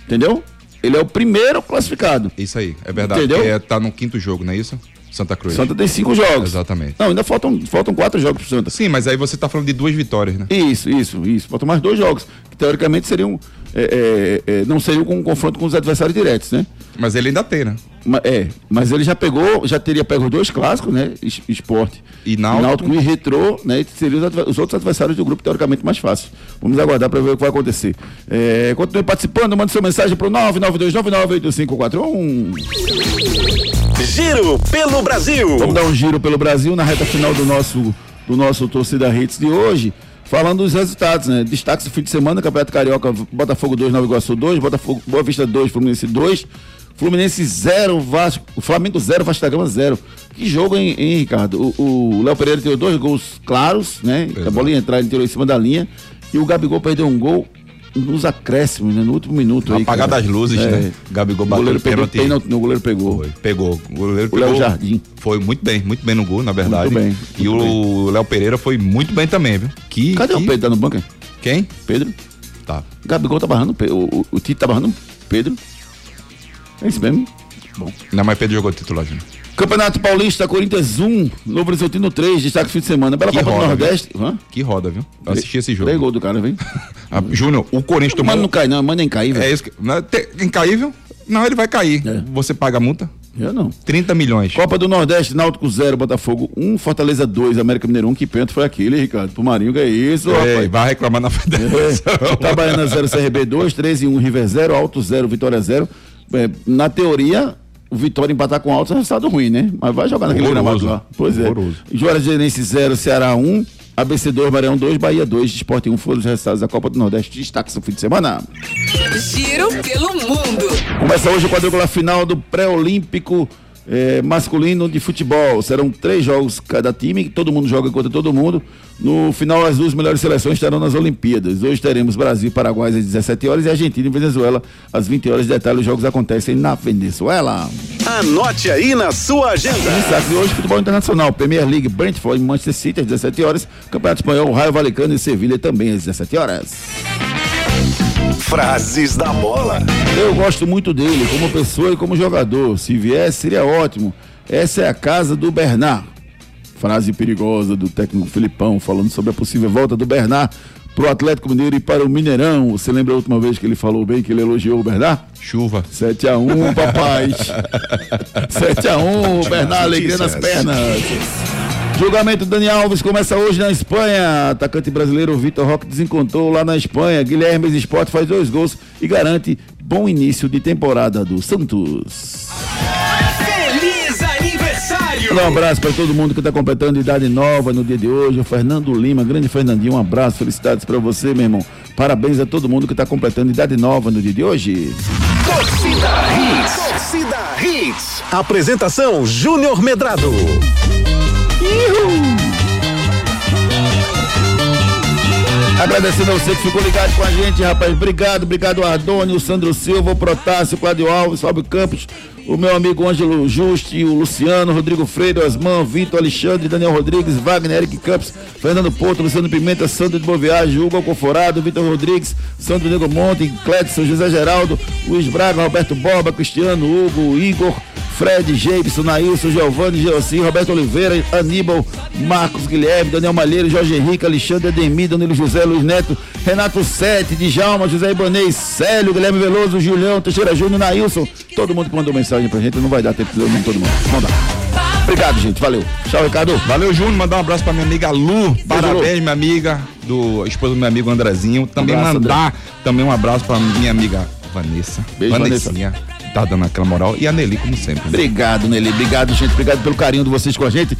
[SPEAKER 3] Entendeu? Ele é o primeiro classificado.
[SPEAKER 7] Isso aí, é verdade.
[SPEAKER 3] Entendeu?
[SPEAKER 7] Porque tá no quinto jogo, não é isso? Santa Cruz.
[SPEAKER 3] Santa tem cinco jogos.
[SPEAKER 7] Exatamente.
[SPEAKER 3] Não, ainda faltam, faltam quatro jogos pro Santa.
[SPEAKER 7] Sim, mas aí você tá falando de duas vitórias, né?
[SPEAKER 3] Isso, isso, isso. Faltam mais dois jogos. Que teoricamente seriam. é, é, é, não seriam com um confronto com os adversários diretos, né?
[SPEAKER 7] Mas ele ainda tem, né?
[SPEAKER 3] Ma- É, mas ele já pegou, já teria pego dois clássicos, né? Es- Esporte
[SPEAKER 7] E Náutico.
[SPEAKER 3] e Retrô, né? Que seriam os, os outros adversários do grupo, teoricamente, mais fáceis. Vamos aguardar para ver o que vai acontecer. É, continue participando, mande sua mensagem pro 992998541.
[SPEAKER 4] Giro pelo Brasil.
[SPEAKER 3] Vamos dar um giro pelo Brasil na reta final do nosso, do nosso Torcida Hits de hoje. Falando dos resultados, né? Destaques do fim de semana, Campeonato Carioca, Botafogo 2, Nova Iguaçu 2, Botafogo, Boa Vista 2, Fluminense 2, Fluminense 0, Vasco, o Flamengo 0, Vasco da Gama 0. Que jogo, hein, hein, Ricardo? O Léo Pereira tirou dois gols claros, né? A bola ia entrar, ele tirou em cima da linha. E o Gabigol perdeu um gol nos acréscimos, né? No último minuto. aí,
[SPEAKER 7] Apagar das luzes,
[SPEAKER 3] É.
[SPEAKER 7] né? Gabigol
[SPEAKER 3] O
[SPEAKER 7] bateu
[SPEAKER 3] goleiro
[SPEAKER 7] o
[SPEAKER 3] pegou
[SPEAKER 7] pênalti.
[SPEAKER 3] o goleiro pegou.
[SPEAKER 7] Foi, pegou. O goleiro
[SPEAKER 3] O Léo
[SPEAKER 7] pegou.
[SPEAKER 3] Jardim.
[SPEAKER 7] Foi muito bem, muito bem no gol, na verdade.
[SPEAKER 3] Muito bem,
[SPEAKER 7] e o Léo Pereira foi muito bem também, viu? Que,
[SPEAKER 3] Cadê
[SPEAKER 7] que...
[SPEAKER 3] o Pedro? Tá no banco?
[SPEAKER 7] Quem?
[SPEAKER 3] Pedro?
[SPEAKER 7] Tá.
[SPEAKER 3] Gabigol tá barrando, o o, o, Tito tá barrando Pedro. É isso mesmo? Bom.
[SPEAKER 7] Não, mas Pedro jogou titular, Júnior.
[SPEAKER 3] Campeonato Paulista, Corinthians 1, Novo Horizontino 3, destaque fim de semana. Bela
[SPEAKER 7] Que
[SPEAKER 3] Copa do
[SPEAKER 7] roda,
[SPEAKER 3] Nordeste. Hã?
[SPEAKER 7] Que roda, viu? Eu assisti esse jogo.
[SPEAKER 3] Gol do cara, vem. (laughs)
[SPEAKER 7] Ah, Júnior, o Corinthians tomou.
[SPEAKER 3] Mano, não cai, não, cai, velho.
[SPEAKER 7] É isso que. não é te- Incaível? Não, ele vai cair. Você paga a multa?
[SPEAKER 3] Eu não.
[SPEAKER 7] 30 milhões.
[SPEAKER 3] Copa do Nordeste, Náutico 0, Botafogo 1, Fortaleza 2, América Mineiro 1. Que pênalti foi aquele, Ricardo? Pro Marinho, que é isso,
[SPEAKER 7] Ei,
[SPEAKER 3] rapaz?
[SPEAKER 7] vai reclamar na federação.
[SPEAKER 3] É. Itabaiana 0, CRB 2, 13 1, River 0, Alto 0, Vitória 0. É, na teoria, o Vitória empatar com o Alto é um resultado ruim, né? Mas vai jogar naquele gramado lá. Pois é.
[SPEAKER 7] Horroroso.
[SPEAKER 3] Juazeirense 0, Ceará 1, ABC 2, Maranhão 2, Bahia 2, Esporte 1 foram os resultados da Copa do Nordeste. Destaques no fim de semana.
[SPEAKER 16] Giro pelo mundo.
[SPEAKER 3] Começa hoje o quadrícula final do pré-olímpico eh, masculino de futebol. Serão três jogos cada time, todo mundo joga contra todo mundo. No final, as duas melhores seleções estarão nas Olimpíadas. Hoje teremos Brasil e Paraguai às 17 horas e Argentina e Venezuela às 20 horas. Detalhe: os jogos acontecem na Venezuela.
[SPEAKER 4] Anote aí na sua agenda.
[SPEAKER 3] Destaque de hoje, futebol internacional. Premier League, Brentford e Manchester City às 17 horas. Campeonato Espanhol, Raio Valecano e Sevilha também às 17 horas.
[SPEAKER 4] Frases da bola.
[SPEAKER 3] Eu gosto muito dele como pessoa e como jogador. Se viesse, seria ótimo. Essa é a casa do Bernard. Frase perigosa do técnico Filipão falando sobre a possível volta do Bernard pro Atlético Mineiro e para o Mineirão. Você lembra a última vez que ele falou bem, que ele elogiou o Bernard?
[SPEAKER 7] Chuva.
[SPEAKER 3] 7x1, papai. (laughs) 7x1, Bernard, alegria nas pernas. Julgamento do Dani Alves começa hoje na Espanha. Atacante brasileiro Vitor Roque desencontrou lá na Espanha. Guilherme Esporte faz dois gols e garante bom início de temporada do Santos.
[SPEAKER 11] Feliz aniversário!
[SPEAKER 3] Um abraço para todo mundo que está completando idade nova no dia de hoje. O Fernando Lima, grande Fernandinho, um abraço, felicidades para você, meu irmão. Parabéns a todo mundo que está completando idade nova no dia de hoje.
[SPEAKER 11] Torcida Hits. Torcida Hits. Apresentação Júnior Medrado.
[SPEAKER 3] Agradecendo a você que ficou ligado com a gente, rapaz. Obrigado, obrigado Ardônio, o Sandro Silva, o Protásio, o Cláudio Alves, Fábio Campos, o meu amigo Ângelo Justi, o Luciano, Rodrigo Freire, Osman, Vitor, Alexandre, Daniel Rodrigues, Wagner, Eric Campos, Fernando Porto, Luciano Pimenta, Sandro de Boa Viagem, Hugo Alcoforado, Vitor Rodrigues, Sandro Nego Monte, Clédson, José Geraldo, Luiz Braga, Roberto Borba, Cristiano, Hugo, Igor, Fred, Jameson, Nailson, Giovanni, Geossi, Roberto Oliveira, Aníbal, Marcos Guilherme, Daniel Malheiro, Jorge Henrique, Alexandre Ademir, Danilo José, Luiz Neto, Renato Sete, Djalma, José Ibanez, Célio, Guilherme Veloso, Julião, Teixeira Júnior, Nailson, todo mundo que mandou mensagem pra gente, não vai dar tempo de ler todo mundo. Não dá. Obrigado, gente. Valeu. Tchau, Ricardo.
[SPEAKER 7] Valeu, Júnior. Mandar um abraço pra minha amiga Lu. Parabéns, minha amiga, do esposa do meu amigo Andrezinho. Também
[SPEAKER 3] abraço,
[SPEAKER 7] mandar também um abraço pra minha amiga Vanessa.
[SPEAKER 3] Beijo,
[SPEAKER 7] Vanessinha. Tá dando aquela moral. E a Nelly, como sempre. né?
[SPEAKER 3] Obrigado, Nelly. Obrigado, gente. Obrigado pelo carinho de vocês com a gente.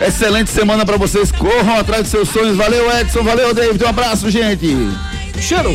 [SPEAKER 3] Excelente semana pra vocês. Corram atrás dos seus sonhos. Valeu, Edson. Valeu, David. Um abraço, gente. Cheiro.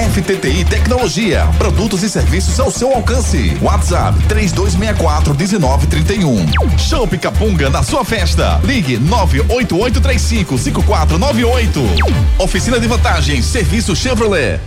[SPEAKER 2] FTTI Tecnologia. Produtos e serviços ao seu alcance. WhatsApp 3264 1931. Show Capunga na sua festa. Ligue 98835 5498. Oficina de vantagens. Serviço Chevrolet.